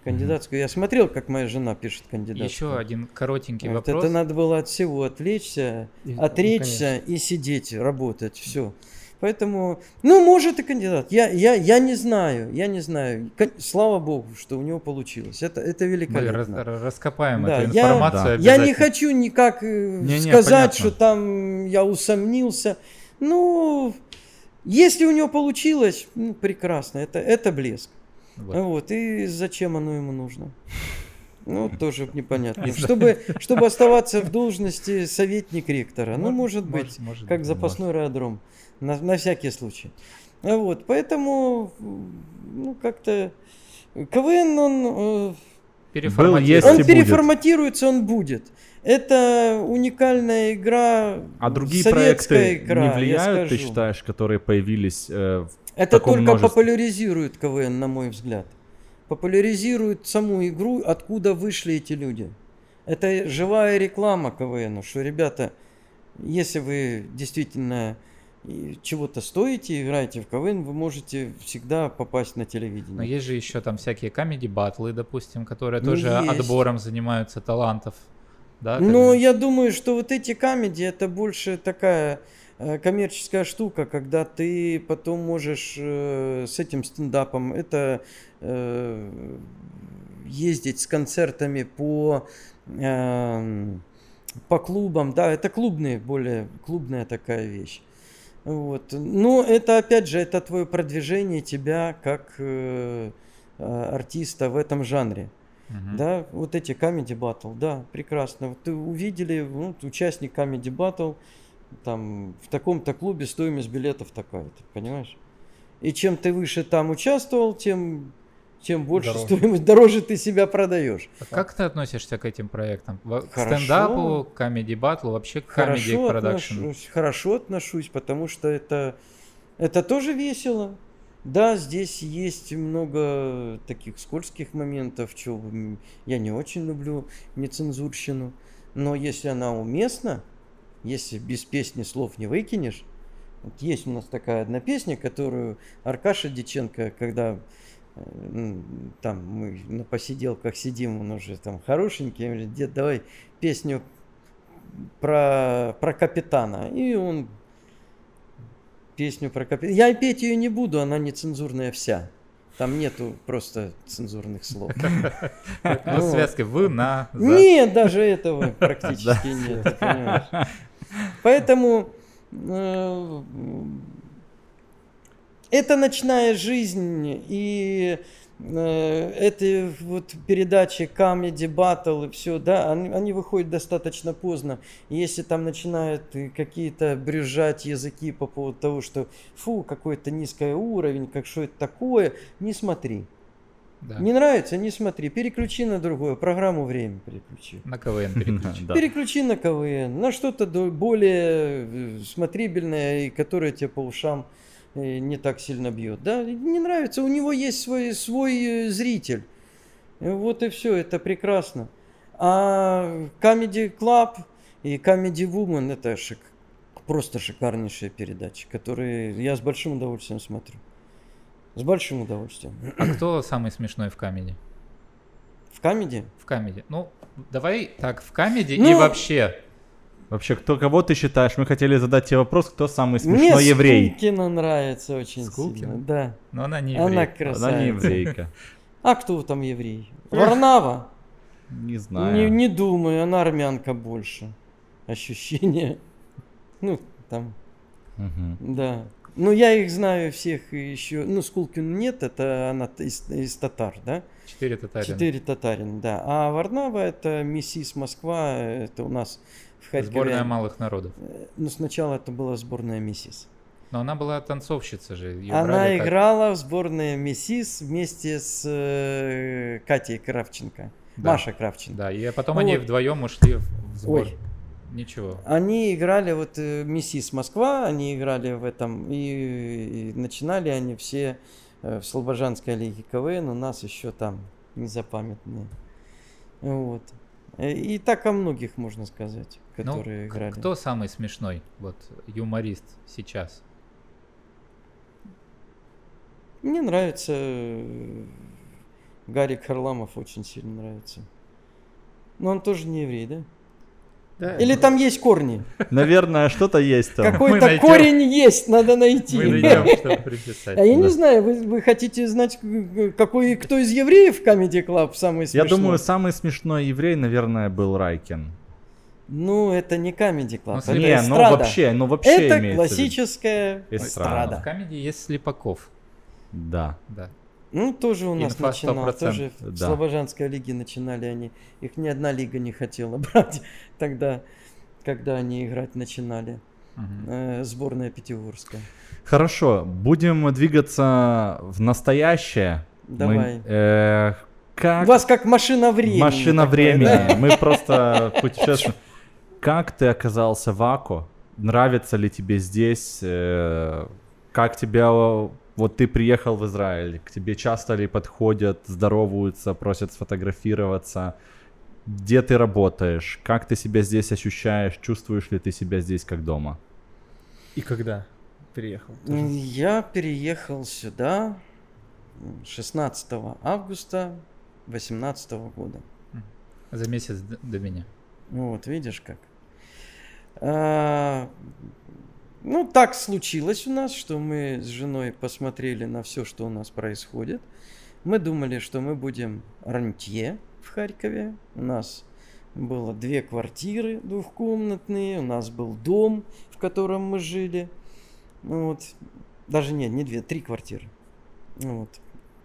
кандидатскую. Я смотрел, как моя жена пишет кандидатскую. Еще один коротенький вот вопрос. Это надо было от всего отвлечься, и, отречься ну, и сидеть, работать, все. Поэтому, ну, может и кандидат. Я, я, я не знаю, я не знаю. Слава богу, что у него получилось. Это, это великолепно. Мы рас, раскопаем да, эту информацию я, я не хочу никак э, не, сказать, не, что там я усомнился. Ну, если у него получилось, ну, прекрасно. Это, это блеск. Вот. вот. И зачем оно ему нужно? Ну, тоже непонятно. Чтобы, чтобы оставаться в должности советник ректора. Ну, может быть, может, как запасной аэродром на, на всякий случай. Вот, поэтому, ну, как-то КВН, он... Э, переформатируется. Он переформатируется, он будет. Это уникальная игра. А другие проекты игра, не влияют, ты считаешь, которые появились э, в Это только множестве? популяризирует КВН, на мой взгляд. Популяризирует саму игру, откуда вышли эти люди. Это живая реклама КВН, что, ребята, если вы действительно чего-то стоите, играете в КВН, вы можете всегда попасть на телевидение. Но есть же еще там всякие комедий батлы, допустим, которые ну, тоже есть. отбором занимаются талантов. Да, Ну, я думаю, что вот эти комедии это больше такая э, коммерческая штука, когда ты потом можешь э, с этим стендапом это э, ездить с концертами по э, по клубам, да, это клубные, более клубная такая вещь. Вот. Но это, опять же, это твое продвижение тебя как э, э, артиста в этом жанре. Uh-huh. Да, вот эти Comedy Battle, да, прекрасно. Вот ты увидели, ну, участник Comedy Battle, там, в таком-то клубе стоимость билетов такая-то, понимаешь? И чем ты выше там участвовал, тем тем больше дороже. стоимость, дороже ты себя продаешь. А как ты относишься к этим проектам? К хорошо, стендапу, комедий батлу, вообще к комедии продакшн? Отношусь, хорошо отношусь, потому что это, это тоже весело. Да, здесь есть много таких скользких моментов, что я не очень люблю нецензурщину, но если она уместна, если без песни слов не выкинешь, вот есть у нас такая одна песня, которую Аркаша Диченко, когда там мы на посиделках сидим, он уже там хорошенький, он говорит, дед, давай песню про, про капитана. И он песню про капитана. Я петь ее не буду, она нецензурная вся. Там нету просто цензурных слов. Ну, связка вы на... Нет, даже этого практически нет, Поэтому э, это ночная жизнь, и э, эти вот передачи Comedy Battle и все, да, они, они выходят достаточно поздно. И если там начинают какие-то брюзжать языки по поводу того, что фу, какой-то низкий уровень, как что это такое, не смотри. Да. Не нравится, не смотри. Переключи на другое. Программу время переключи. На КВН переключи. Переключи на КВН. На что-то более э, смотрибельное, и которое тебе по ушам не так сильно бьет. Да, не нравится, у него есть свой, свой э, зритель. Вот и все, это прекрасно. А Comedy Club и Comedy Woman это шик, просто шикарнейшие передачи, которые я с большим удовольствием смотрю. С большим удовольствием. А кто самый смешной в камеди? В камеди? В камеди. Ну, давай так, в камеди ну, и вообще. Вообще, кто, кого ты считаешь? Мы хотели задать тебе вопрос, кто самый смешной Мне еврей? Мне Скулкина нравится очень Скулкина? сильно, да. Но она не еврейка. Она красавица. Она не еврейка. А кто там еврей? Варнава? Не знаю. Не, не думаю, она армянка больше. Ощущение. Ну, там. Угу. Да. Ну, я их знаю всех еще. Ну, Скулкин нет, это она из, из татар, да? Четыре татарин. Четыре татарин, да. А Варнава это миссис Москва, это у нас в Харькове. Сборная малых народов. Э, ну, сначала это была сборная Миссис. Но она была танцовщица же. Ее она играла как... в сборной Миссис вместе с э, Катей Кравченко. Да. Маша Кравченко. Да, и потом ну, они вот. вдвоем ушли в сбор. Ой. Ничего. Они играли, вот э, Миссис Москва, они играли в этом, и, и начинали они все э, в Слобожанской лиге КВН, у нас еще там незапамятные. Вот. Э, и так о многих, можно сказать, ну, которые ну, играли. Кто самый смешной, вот, юморист сейчас? Мне нравится Гарик Харламов, очень сильно нравится. Но он тоже не еврей, да? Да. Или там есть корни? Наверное, что-то есть там. Какой-то корень есть, надо найти. Мы найдем, чтобы приписать. А я не знаю, вы, вы хотите знать, какой, кто из евреев в Comedy Club самый смешной? Я думаю, самый смешной еврей, наверное, был Райкин. Ну, это не Comedy Club, ну, это не, ну вообще, ну вообще Это классическая эстрада. В Comedy есть Слепаков. Да. Да. Ну, тоже у нас начинал, тоже да. в Слобожанской лиге начинали они. Их ни одна лига не хотела брать тогда, когда они играть начинали. Угу. Э, сборная Пятигорская. Хорошо, будем двигаться в настоящее. Давай. Мы, э, как... У вас как машина времени. Машина такое, времени. Да? Мы просто путешествуем. Как ты оказался в АКО? Нравится ли тебе здесь? Э, как тебя вот ты приехал в Израиль, к тебе часто ли подходят, здороваются, просят сфотографироваться? Где ты работаешь? Как ты себя здесь ощущаешь? Чувствуешь ли ты себя здесь как дома? И когда переехал? Тоже? Я переехал сюда 16 августа 2018 года. За месяц до меня. Вот, видишь как. Ну, так случилось у нас, что мы с женой посмотрели на все, что у нас происходит. Мы думали, что мы будем рантье в Харькове. У нас было две квартиры двухкомнатные, у нас был дом, в котором мы жили. Ну вот. Даже нет, не две, три квартиры. Ну вот.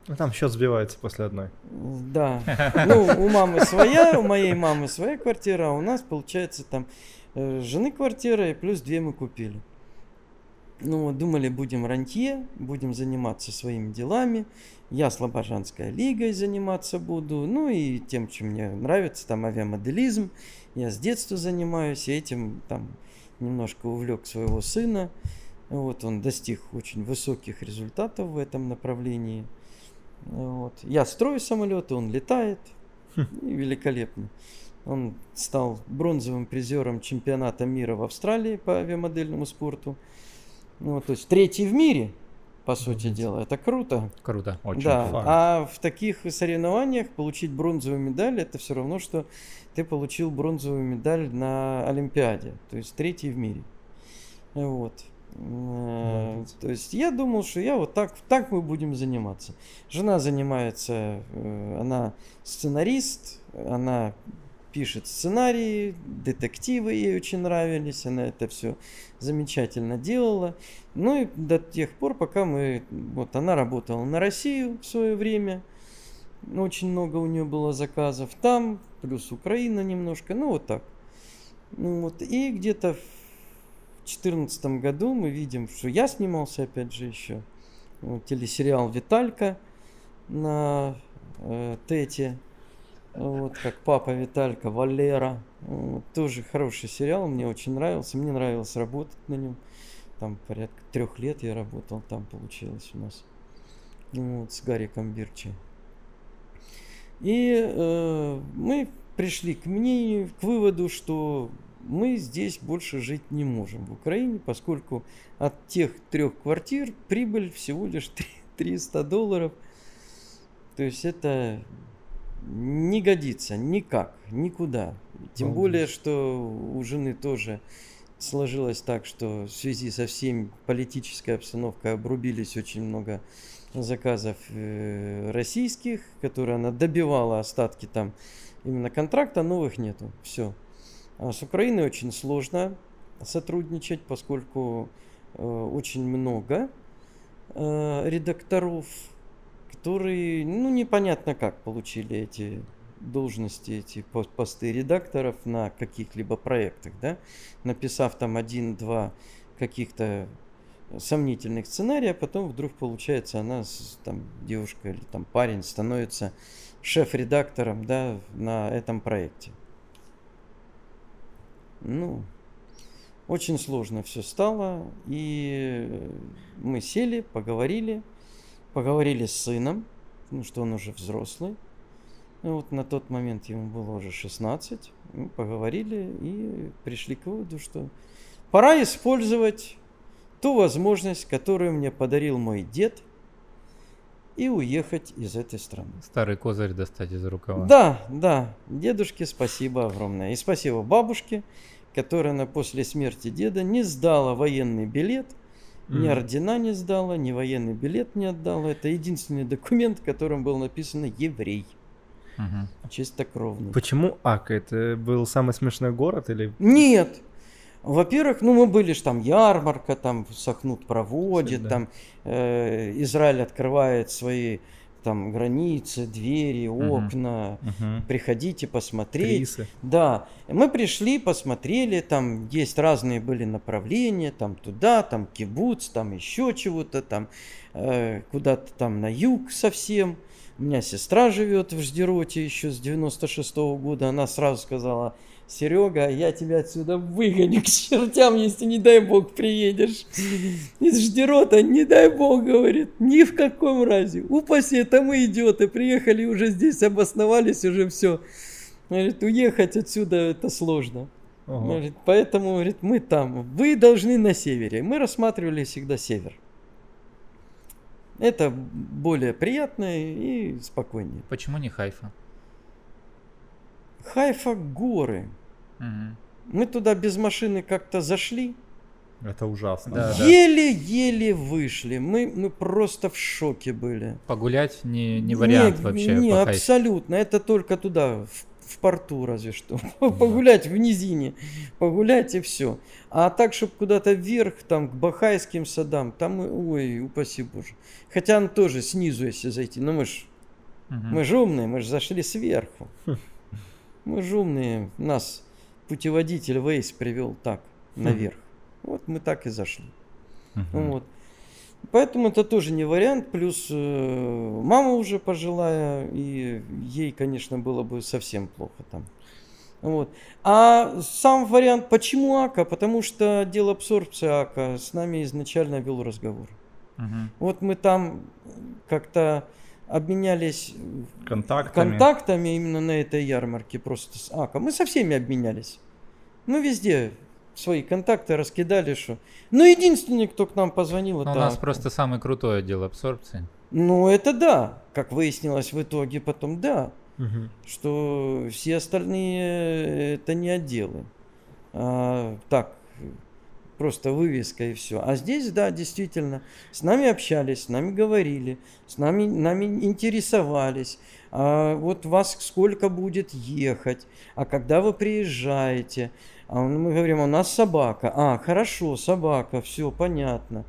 Ну, там счет сбивается после одной. Да. Ну, у мамы своя, у моей мамы своя квартира, а у нас, получается, там э, жены квартира, и плюс две мы купили. Ну, думали, будем рантье, будем заниматься своими делами. Я Слобожанской лигой заниматься буду. Ну и тем, чем мне нравится, там авиамоделизм. Я с детства занимаюсь, этим там немножко увлек своего сына. Вот он достиг очень высоких результатов в этом направлении. Вот. Я строю самолеты, он летает. И великолепно. Он стал бронзовым призером чемпионата мира в Австралии по авиамодельному спорту. Ну, то есть третий в мире, по сути дела. Это круто. Круто, очень. Да. Факт. А в таких соревнованиях получить бронзовую медаль это все равно, что ты получил бронзовую медаль на Олимпиаде. То есть третий в мире. Вот. Молодец. То есть я думал, что я вот так, так мы будем заниматься. Жена занимается, э, она сценарист, она пишет сценарии, детективы ей очень нравились, она это все замечательно делала. Ну и до тех пор, пока мы... Вот она работала на Россию в свое время, очень много у нее было заказов там, плюс Украина немножко, ну вот так. Ну вот, и где-то в 2014 году мы видим, что я снимался опять же еще. Вот, телесериал «Виталька» на э, Тете вот как папа Виталька, Валера. Вот, тоже хороший сериал, мне очень нравился. Мне нравилось работать на нем. Там порядка трех лет я работал, там получилось у нас. Вот, с Гариком Бирчи. И э, мы пришли к мнению, к выводу, что мы здесь больше жить не можем в Украине, поскольку от тех трех квартир прибыль всего лишь 300 долларов. То есть это не годится никак, никуда. Тем Молодец. более, что у жены тоже сложилось так, что в связи со всем политической обстановкой обрубились очень много заказов э, российских, которые она добивала остатки там именно контракта, новых нету. Все. А с Украиной очень сложно сотрудничать, поскольку э, очень много э, редакторов которые, ну, непонятно как получили эти должности, эти посты редакторов на каких-либо проектах, да, написав там один-два каких-то сомнительных сценария, а потом вдруг получается она, там, девушка или там парень становится шеф-редактором, да, на этом проекте. Ну, очень сложно все стало, и мы сели, поговорили, поговорили с сыном, ну что он уже взрослый. И вот на тот момент ему было уже 16. Мы поговорили и пришли к выводу, что пора использовать ту возможность, которую мне подарил мой дед, и уехать из этой страны. Старый козырь достать из рукава. Да, да. Дедушке спасибо огромное. И спасибо бабушке, которая на после смерти деда не сдала военный билет, mm. ни ордена не сдала, ни военный билет не отдала. Это единственный документ, в котором было написано «еврей». Угу. Чистокровный. Почему Ака? Это был самый смешной город или? Нет. Во-первых, ну мы были ж там ярмарка, там Сахнут проводит, да. там э, Израиль открывает свои там границы, двери, окна, угу. приходите посмотреть. Крисы. Да, мы пришли, посмотрели, там есть разные были направления, там туда, там кибуц, там еще чего-то, там э, куда-то там на юг совсем. У меня сестра живет в Ждероте еще с 96 -го года. Она сразу сказала, Серега, я тебя отсюда выгоню к чертям, если не дай бог приедешь. Из Ждерота, не дай бог, говорит, ни в каком разе. Упаси, это мы идиоты, приехали уже здесь, обосновались, уже все. Говорит, уехать отсюда это сложно. Ага. Говорит, поэтому, говорит, мы там, вы должны на севере. Мы рассматривали всегда север. Это более приятно и спокойнее. Почему не Хайфа? Хайфа горы. Угу. Мы туда без машины как-то зашли. Это ужасно. Да, Еле-еле да. вышли. Мы, мы просто в шоке были. Погулять не, не вариант не, вообще. Не, абсолютно. Это только туда, в в порту разве что. Погулять в низине. Погулять и все. А так, чтобы куда-то вверх, там, к Бахайским садам, там, ой, упаси боже. Хотя он тоже снизу, если зайти. Но мы ж, угу. мы же умные, мы же зашли сверху. Мы же умные. Нас путеводитель Вейс привел так, наверх. Вот мы так и зашли. Вот. Поэтому это тоже не вариант. Плюс э, мама уже пожилая, и ей, конечно, было бы совсем плохо там. Вот. А сам вариант, почему АКА? Потому что отдел абсорбции АКА с нами изначально вел разговор. Угу. Вот мы там как-то обменялись контактами. контактами именно на этой ярмарке просто с АКА. Мы со всеми обменялись. Мы везде свои контакты раскидали, что. Ну, единственный, кто к нам позвонил, это... У нас просто самый крутой отдел абсорбции. Ну, это да. Как выяснилось в итоге потом, да. Угу. Что все остальные это не отделы. А, так, просто вывеска и все. А здесь, да, действительно, с нами общались, с нами говорили, с нами, нами интересовались. А вот вас сколько будет ехать, а когда вы приезжаете, а мы говорим, у нас собака. А, хорошо, собака, все понятно.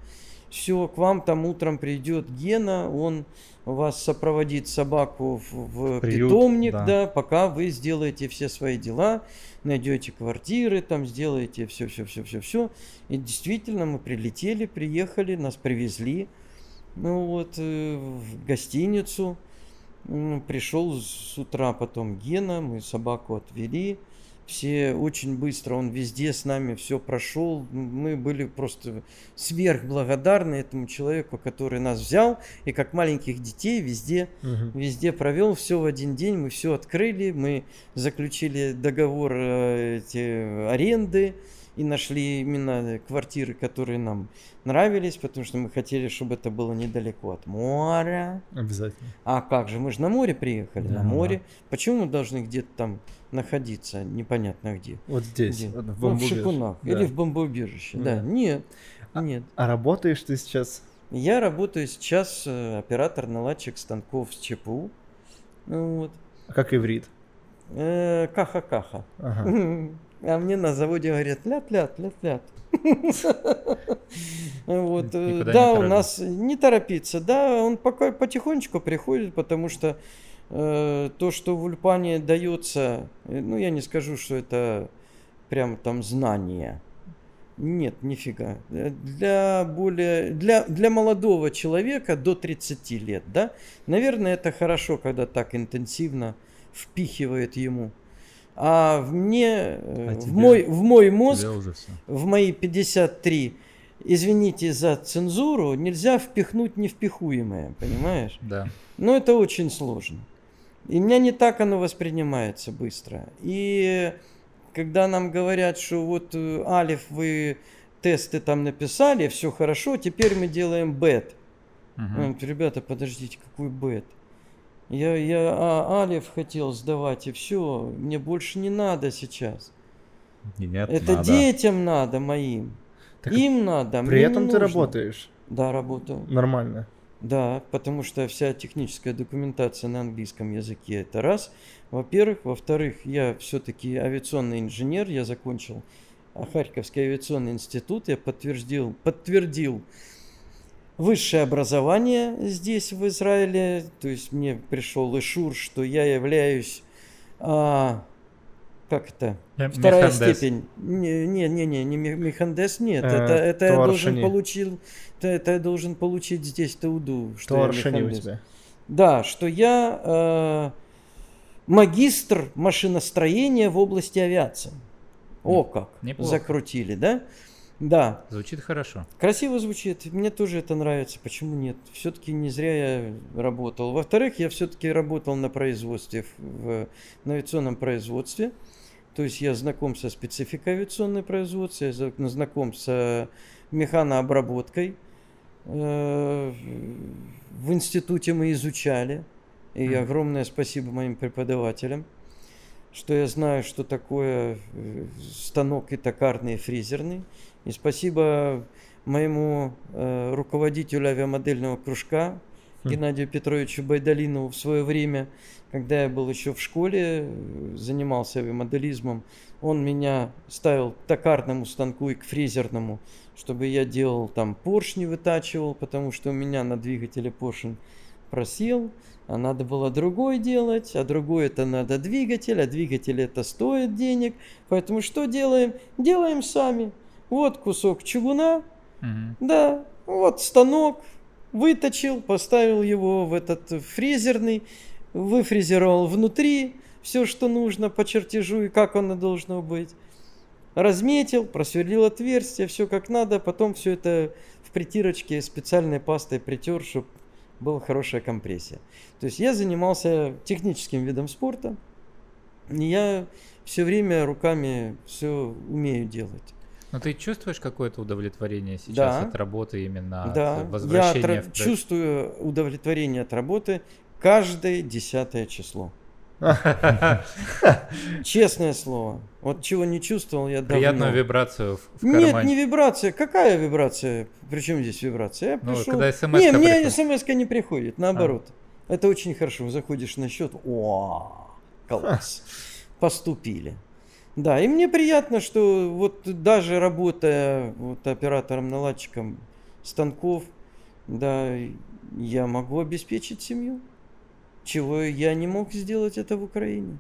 Все, к вам там утром придет Гена, он вас сопроводит собаку в, в Приют, питомник, да. да, пока вы сделаете все свои дела, найдете квартиры, там сделаете все, все, все, все, все. И действительно мы прилетели, приехали, нас привезли, ну вот э, в гостиницу. Пришел с утра потом Гена, мы собаку отвели, все очень быстро, он везде с нами все прошел. Мы были просто сверхблагодарны этому человеку, который нас взял и как маленьких детей везде, угу. везде провел все в один день. Мы все открыли, мы заключили договор э, эти аренды и нашли именно квартиры, которые нам нравились, потому что мы хотели, чтобы это было недалеко от моря. Обязательно. А как же, мы же на море приехали, да. на море. Почему мы должны где-то там находиться, непонятно где? Вот здесь, где? в, ну, в Шикунах да. или в бомбоубежище. Да, да. нет, а, нет. А работаешь ты сейчас? Я работаю сейчас э, оператор-наладчик станков с ЧПУ. Ну, вот. А как иврит? Э, каха-каха. Ага. А мне на заводе говорят, лят-лят, лят-лят. Вот. Э, да, у нас не торопиться. Да, он пока потихонечку приходит, потому что то, что в Ульпане дается, э, ну, я не скажу, что это прям там знание. Нет, нифига. Для более, для, для молодого человека до 30 лет, да, наверное, это хорошо, когда так интенсивно впихивает ему. А в мне, а в, тебе, мой, в мой мозг, в мои 53, извините за цензуру, нельзя впихнуть невпихуемое, понимаешь? Да. Но это очень сложно. И у меня не так оно воспринимается быстро. И когда нам говорят, что вот э, Алиф, вы тесты там написали, все хорошо, теперь мы делаем бет. Угу. Ребята, подождите, какой бет? Я, я а, Алиф хотел сдавать, и все, мне больше не надо сейчас. Нет, Это надо. детям надо моим. Так Им надо. При этом ты работаешь. Да, работаю. Нормально. Да, потому что вся техническая документация на английском языке это раз. Во-первых. Во-вторых, я все-таки авиационный инженер, я закончил Харьковский авиационный институт, я подтвердил, подтвердил высшее образование здесь, в Израиле. То есть мне пришел ишур, что я являюсь а, как это? Вторая механдес. степень. Не, не, не, не, не механдес, нет. Э, это, это я должен получил, это, это я должен получить здесь Тауду, что Торшини у тебя. Да, что я э, магистр машиностроения в области авиации. О как, Неплохо. закрутили, да? Да. Звучит хорошо. Красиво звучит. Мне тоже это нравится. Почему нет? Все-таки не зря я работал. Во-вторых, я все-таки работал на производстве, в, в авиационном производстве. То есть я знаком со спецификой авиационной производства, я знаком с механообработкой. Э, в институте мы изучали. И огромное спасибо моим преподавателям, что я знаю, что такое э, станок и токарный, и фрезерный. И спасибо моему э, руководителю авиамодельного кружка Геннадию Петровичу Байдалинову в свое время, когда я был еще в школе, занимался авиамоделизмом, он меня ставил к токарному станку и к фрезерному, чтобы я делал там поршни вытачивал, потому что у меня на двигателе поршень просел, а надо было другой делать, а другой это надо двигатель, а двигатель это стоит денег. Поэтому что делаем? Делаем сами. Вот кусок чугуна, угу. да, вот станок, выточил, поставил его в этот фрезерный, выфрезеровал внутри все, что нужно по чертежу и как оно должно быть. Разметил, просверлил отверстие, все как надо, потом все это в притирочке специальной пастой притер, чтобы была хорошая компрессия. То есть я занимался техническим видом спорта, и я все время руками все умею делать. Но ты чувствуешь какое-то удовлетворение сейчас да. от работы именно да. от возвращения Я в... чувствую удовлетворение от работы каждое десятое число. Честное слово. Вот чего не чувствовал я давно. Приятную вибрацию в, кармане. Нет, не вибрация. Какая вибрация? Причем здесь вибрация? Я ну, пришел... когда смс Не, мне смс не приходит, наоборот. А. Это очень хорошо. Заходишь на счет, о, класс. Поступили. Да, и мне приятно, что вот даже работая вот оператором-наладчиком станков, да, я могу обеспечить семью, чего я не мог сделать это в Украине.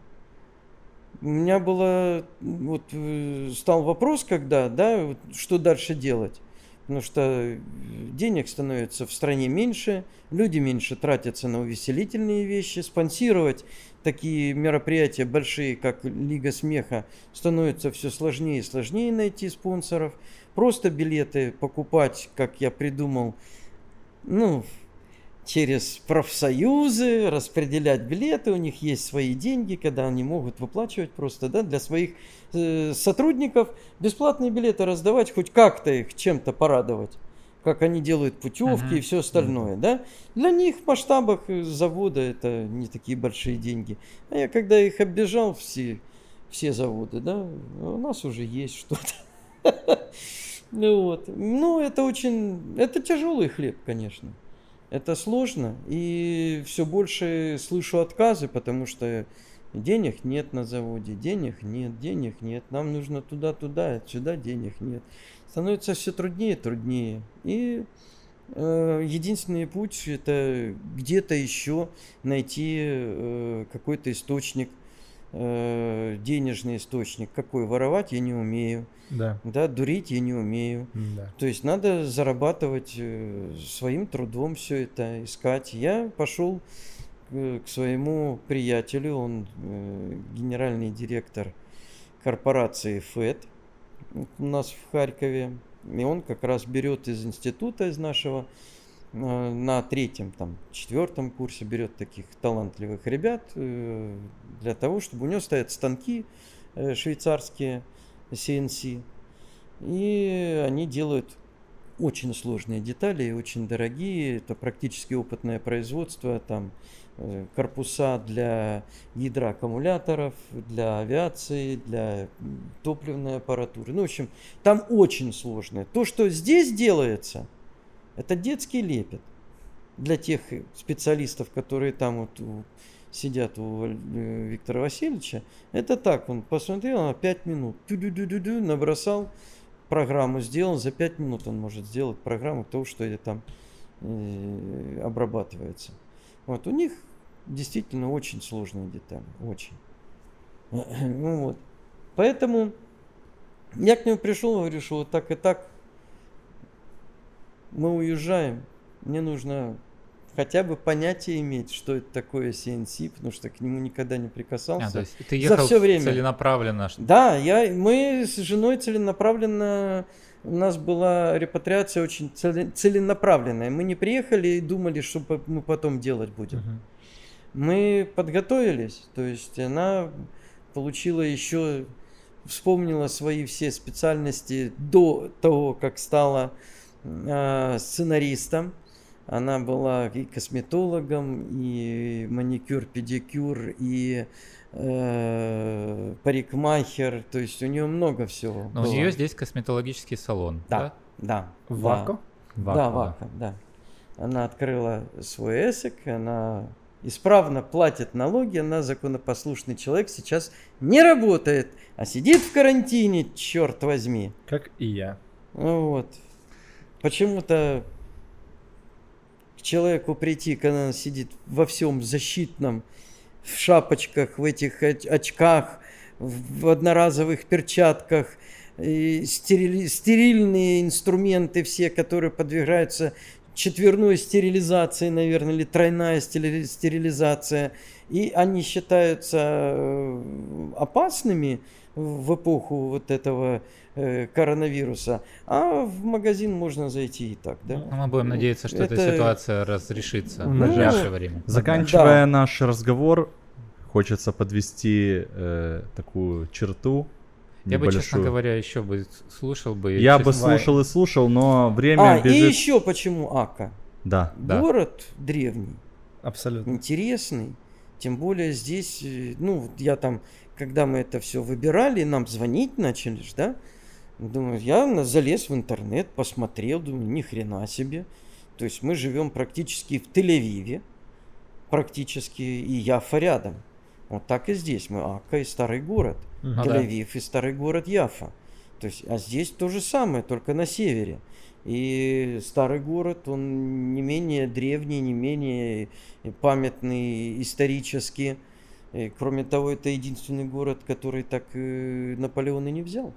У меня было, вот э, стал вопрос, когда, да, вот, что дальше делать. Потому что денег становится в стране меньше, люди меньше тратятся на увеселительные вещи, спонсировать такие мероприятия большие, как Лига смеха, становится все сложнее и сложнее найти спонсоров. Просто билеты покупать, как я придумал, ну, через профсоюзы, распределять билеты, у них есть свои деньги, когда они могут выплачивать просто да, для своих э, сотрудников бесплатные билеты раздавать, хоть как-то их чем-то порадовать как они делают путевки uh-huh. и все остальное, да? Для них в масштабах завода это не такие большие деньги. А я когда их оббежал все, все заводы, да, у нас уже есть что-то. Ну вот. Ну, это очень... Это тяжелый хлеб, конечно. Это сложно. И все больше слышу отказы, потому что денег нет на заводе, денег нет, денег нет. Нам нужно туда-туда, сюда денег нет становится все труднее и труднее. И э, единственный путь это где-то еще найти э, какой-то источник э, денежный источник. Какой? Воровать я не умею. Да. Да, дурить я не умею. Да. То есть надо зарабатывать э, своим трудом все это, искать. Я пошел к, к своему приятелю, он э, генеральный директор корпорации ФЭД у нас в Харькове. И он как раз берет из института, из нашего, на третьем, там, четвертом курсе берет таких талантливых ребят э, для того, чтобы у него стоят станки э, швейцарские, CNC. И они делают очень сложные детали, очень дорогие. Это практически опытное производство. Там э, корпуса для гидроаккумуляторов, для авиации, для топливной аппаратуры. Ну, в общем, там очень сложное. То, что здесь делается, это детский лепет для тех специалистов, которые там вот сидят у э, Виктора Васильевича, это так, он посмотрел на 5 минут, ту-ду-ду-ду-ду, набросал, программу сделал, за 5 минут он может сделать программу того, что это там э, обрабатывается. Вот, у них действительно очень сложные детали, очень. Ну вот. Поэтому я к нему пришел, говорю, что вот так и так мы уезжаем, мне нужно хотя бы понятие иметь, что это такое CNC, потому что к нему никогда не прикасался. А, то есть ты ехал за все время. целенаправленно? Да, я, мы с женой целенаправленно, у нас была репатриация очень целенаправленная. Мы не приехали и думали, что мы потом делать будем. Угу. Мы подготовились, то есть она получила еще, вспомнила свои все специальности до того, как стала сценаристом она была и косметологом, и маникюр, педикюр, и э, парикмахер. То есть у нее много всего. Но было. у нее здесь косметологический салон. Да, да. да Вако? Да, да, Вако, да. Она открыла свой эсик, она исправно платит налоги, она законопослушный человек, сейчас не работает, а сидит в карантине, черт возьми. Как и я. Вот. Почему-то человеку прийти, когда он сидит во всем защитном, в шапочках, в этих очках, в одноразовых перчатках, стерили, стерильные инструменты все, которые подвергаются четверной стерилизации, наверное, или тройная стерилизация, и они считаются э, опасными в эпоху вот этого Э, коронавируса, а в магазин можно зайти и так, да. Ну, мы будем надеяться, что это... эта ситуация разрешится в ну, ближайшее время. Заканчивая да. наш разговор, хочется подвести э, такую черту. Я бы, честно говоря, еще бы слушал бы. Я бы слушал и слушал, но время а, бежит. и еще почему Ака? Да. Город да. древний. Абсолютно. Интересный. Тем более здесь, э, ну, я там, когда мы это все выбирали, нам звонить начали, да, Думаю, я залез в интернет, посмотрел, думаю, ни хрена себе. То есть мы живем практически в Тель-Авиве, практически, и Яфа рядом. Вот так и здесь. Мы Ака и старый город. Ну, Тель-Авив да. и старый город Яфа. То есть, а здесь то же самое, только на севере. И старый город, он не менее древний, не менее памятный исторически. И, кроме того, это единственный город, который так э, Наполеон и не взял.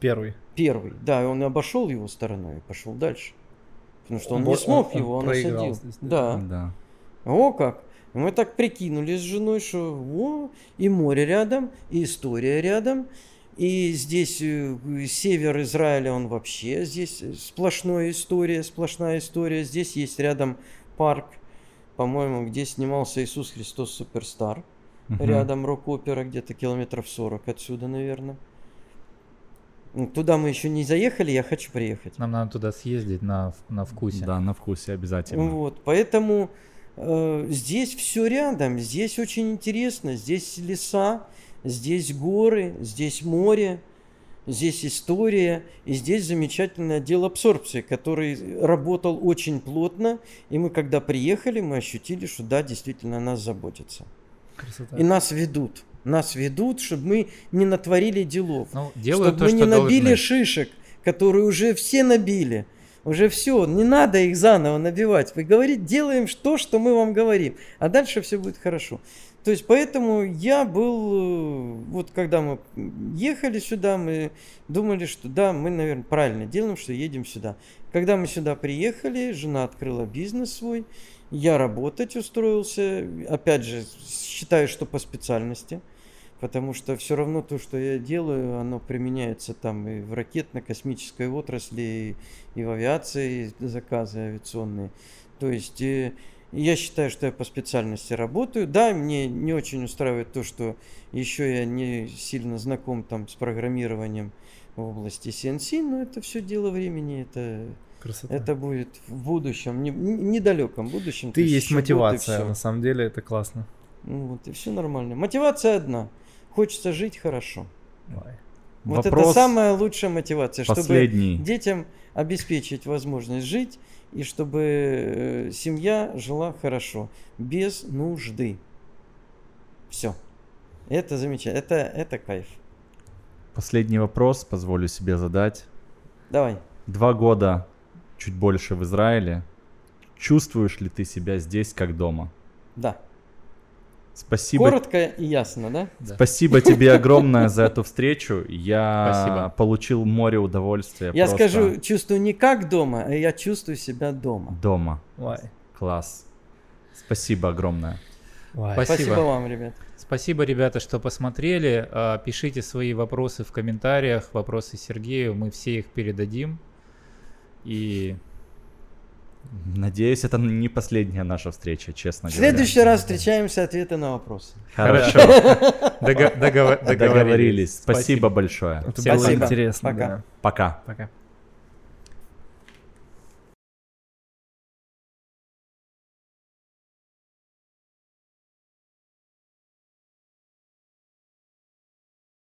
Первый. Первый, да, он обошел его стороной и пошел дальше. Потому что он, он не смог он, его, он, он осадил. Здесь, да. да. О как! Мы так прикинули с женой, что о, и море рядом, и история рядом, и здесь э, север Израиля, он вообще, здесь сплошная история, сплошная история. Здесь есть рядом парк, по-моему, где снимался Иисус Христос Суперстар. Угу. Рядом рок-опера, где-то километров 40 отсюда, наверное. Туда мы еще не заехали, я хочу приехать. Нам надо туда съездить на, на вкусе. Да, на вкусе обязательно. Вот, поэтому э, здесь все рядом, здесь очень интересно, здесь леса, здесь горы, здесь море, здесь история, и здесь замечательный отдел абсорбции, который работал очень плотно, и мы когда приехали, мы ощутили, что да, действительно нас заботятся. Красота. И нас ведут нас ведут, чтобы мы не натворили делов. Ну, чтобы мы не набили должны. шишек, которые уже все набили. Уже все, не надо их заново набивать. Вы говорите, делаем то, что мы вам говорим, а дальше все будет хорошо. То есть поэтому я был, э, вот когда мы ехали сюда, мы думали, что да, мы, наверное, правильно делаем, что едем сюда. Когда мы сюда приехали, жена открыла бизнес свой, я работать устроился, опять же, считаю, что по специальности, потому что все равно то, что я делаю, оно применяется там и в ракетно-космической отрасли, и, и в авиации, и заказы авиационные. То есть э, я считаю, что я по специальности работаю. Да, мне не очень устраивает то, что еще я не сильно знаком там с программированием в области CNC, но это все дело времени, это Красота. Это будет в будущем, не, недалеком будущем. Ты есть мотивация, на самом деле это классно. Ну вот и все нормально. Мотивация одна. Хочется жить хорошо. Вот Вопрос это самая лучшая мотивация, последний. чтобы детям обеспечить возможность жить и чтобы э, семья жила хорошо, без нужды. Все. Это замечательно. Это, это кайф. Последний вопрос позволю себе задать. Давай. Два года, чуть больше в Израиле. Чувствуешь ли ты себя здесь как дома? Да. Спасибо. Коротко и ясно, да? Спасибо тебе огромное за эту встречу. Я Спасибо. получил море удовольствия. Я просто... скажу, чувствую не как дома, а я чувствую себя дома. Дома. Ой. Класс. Спасибо огромное. Спасибо. Спасибо вам, ребят. Спасибо, ребята, что посмотрели. А, пишите свои вопросы в комментариях, вопросы Сергею, мы все их передадим. И Надеюсь, это не последняя наша встреча, честно говоря. В следующий раз встречаемся, ответы на вопросы. Хорошо. Договорились. Спасибо большое. Это было интересно. Пока. Пока. Пока.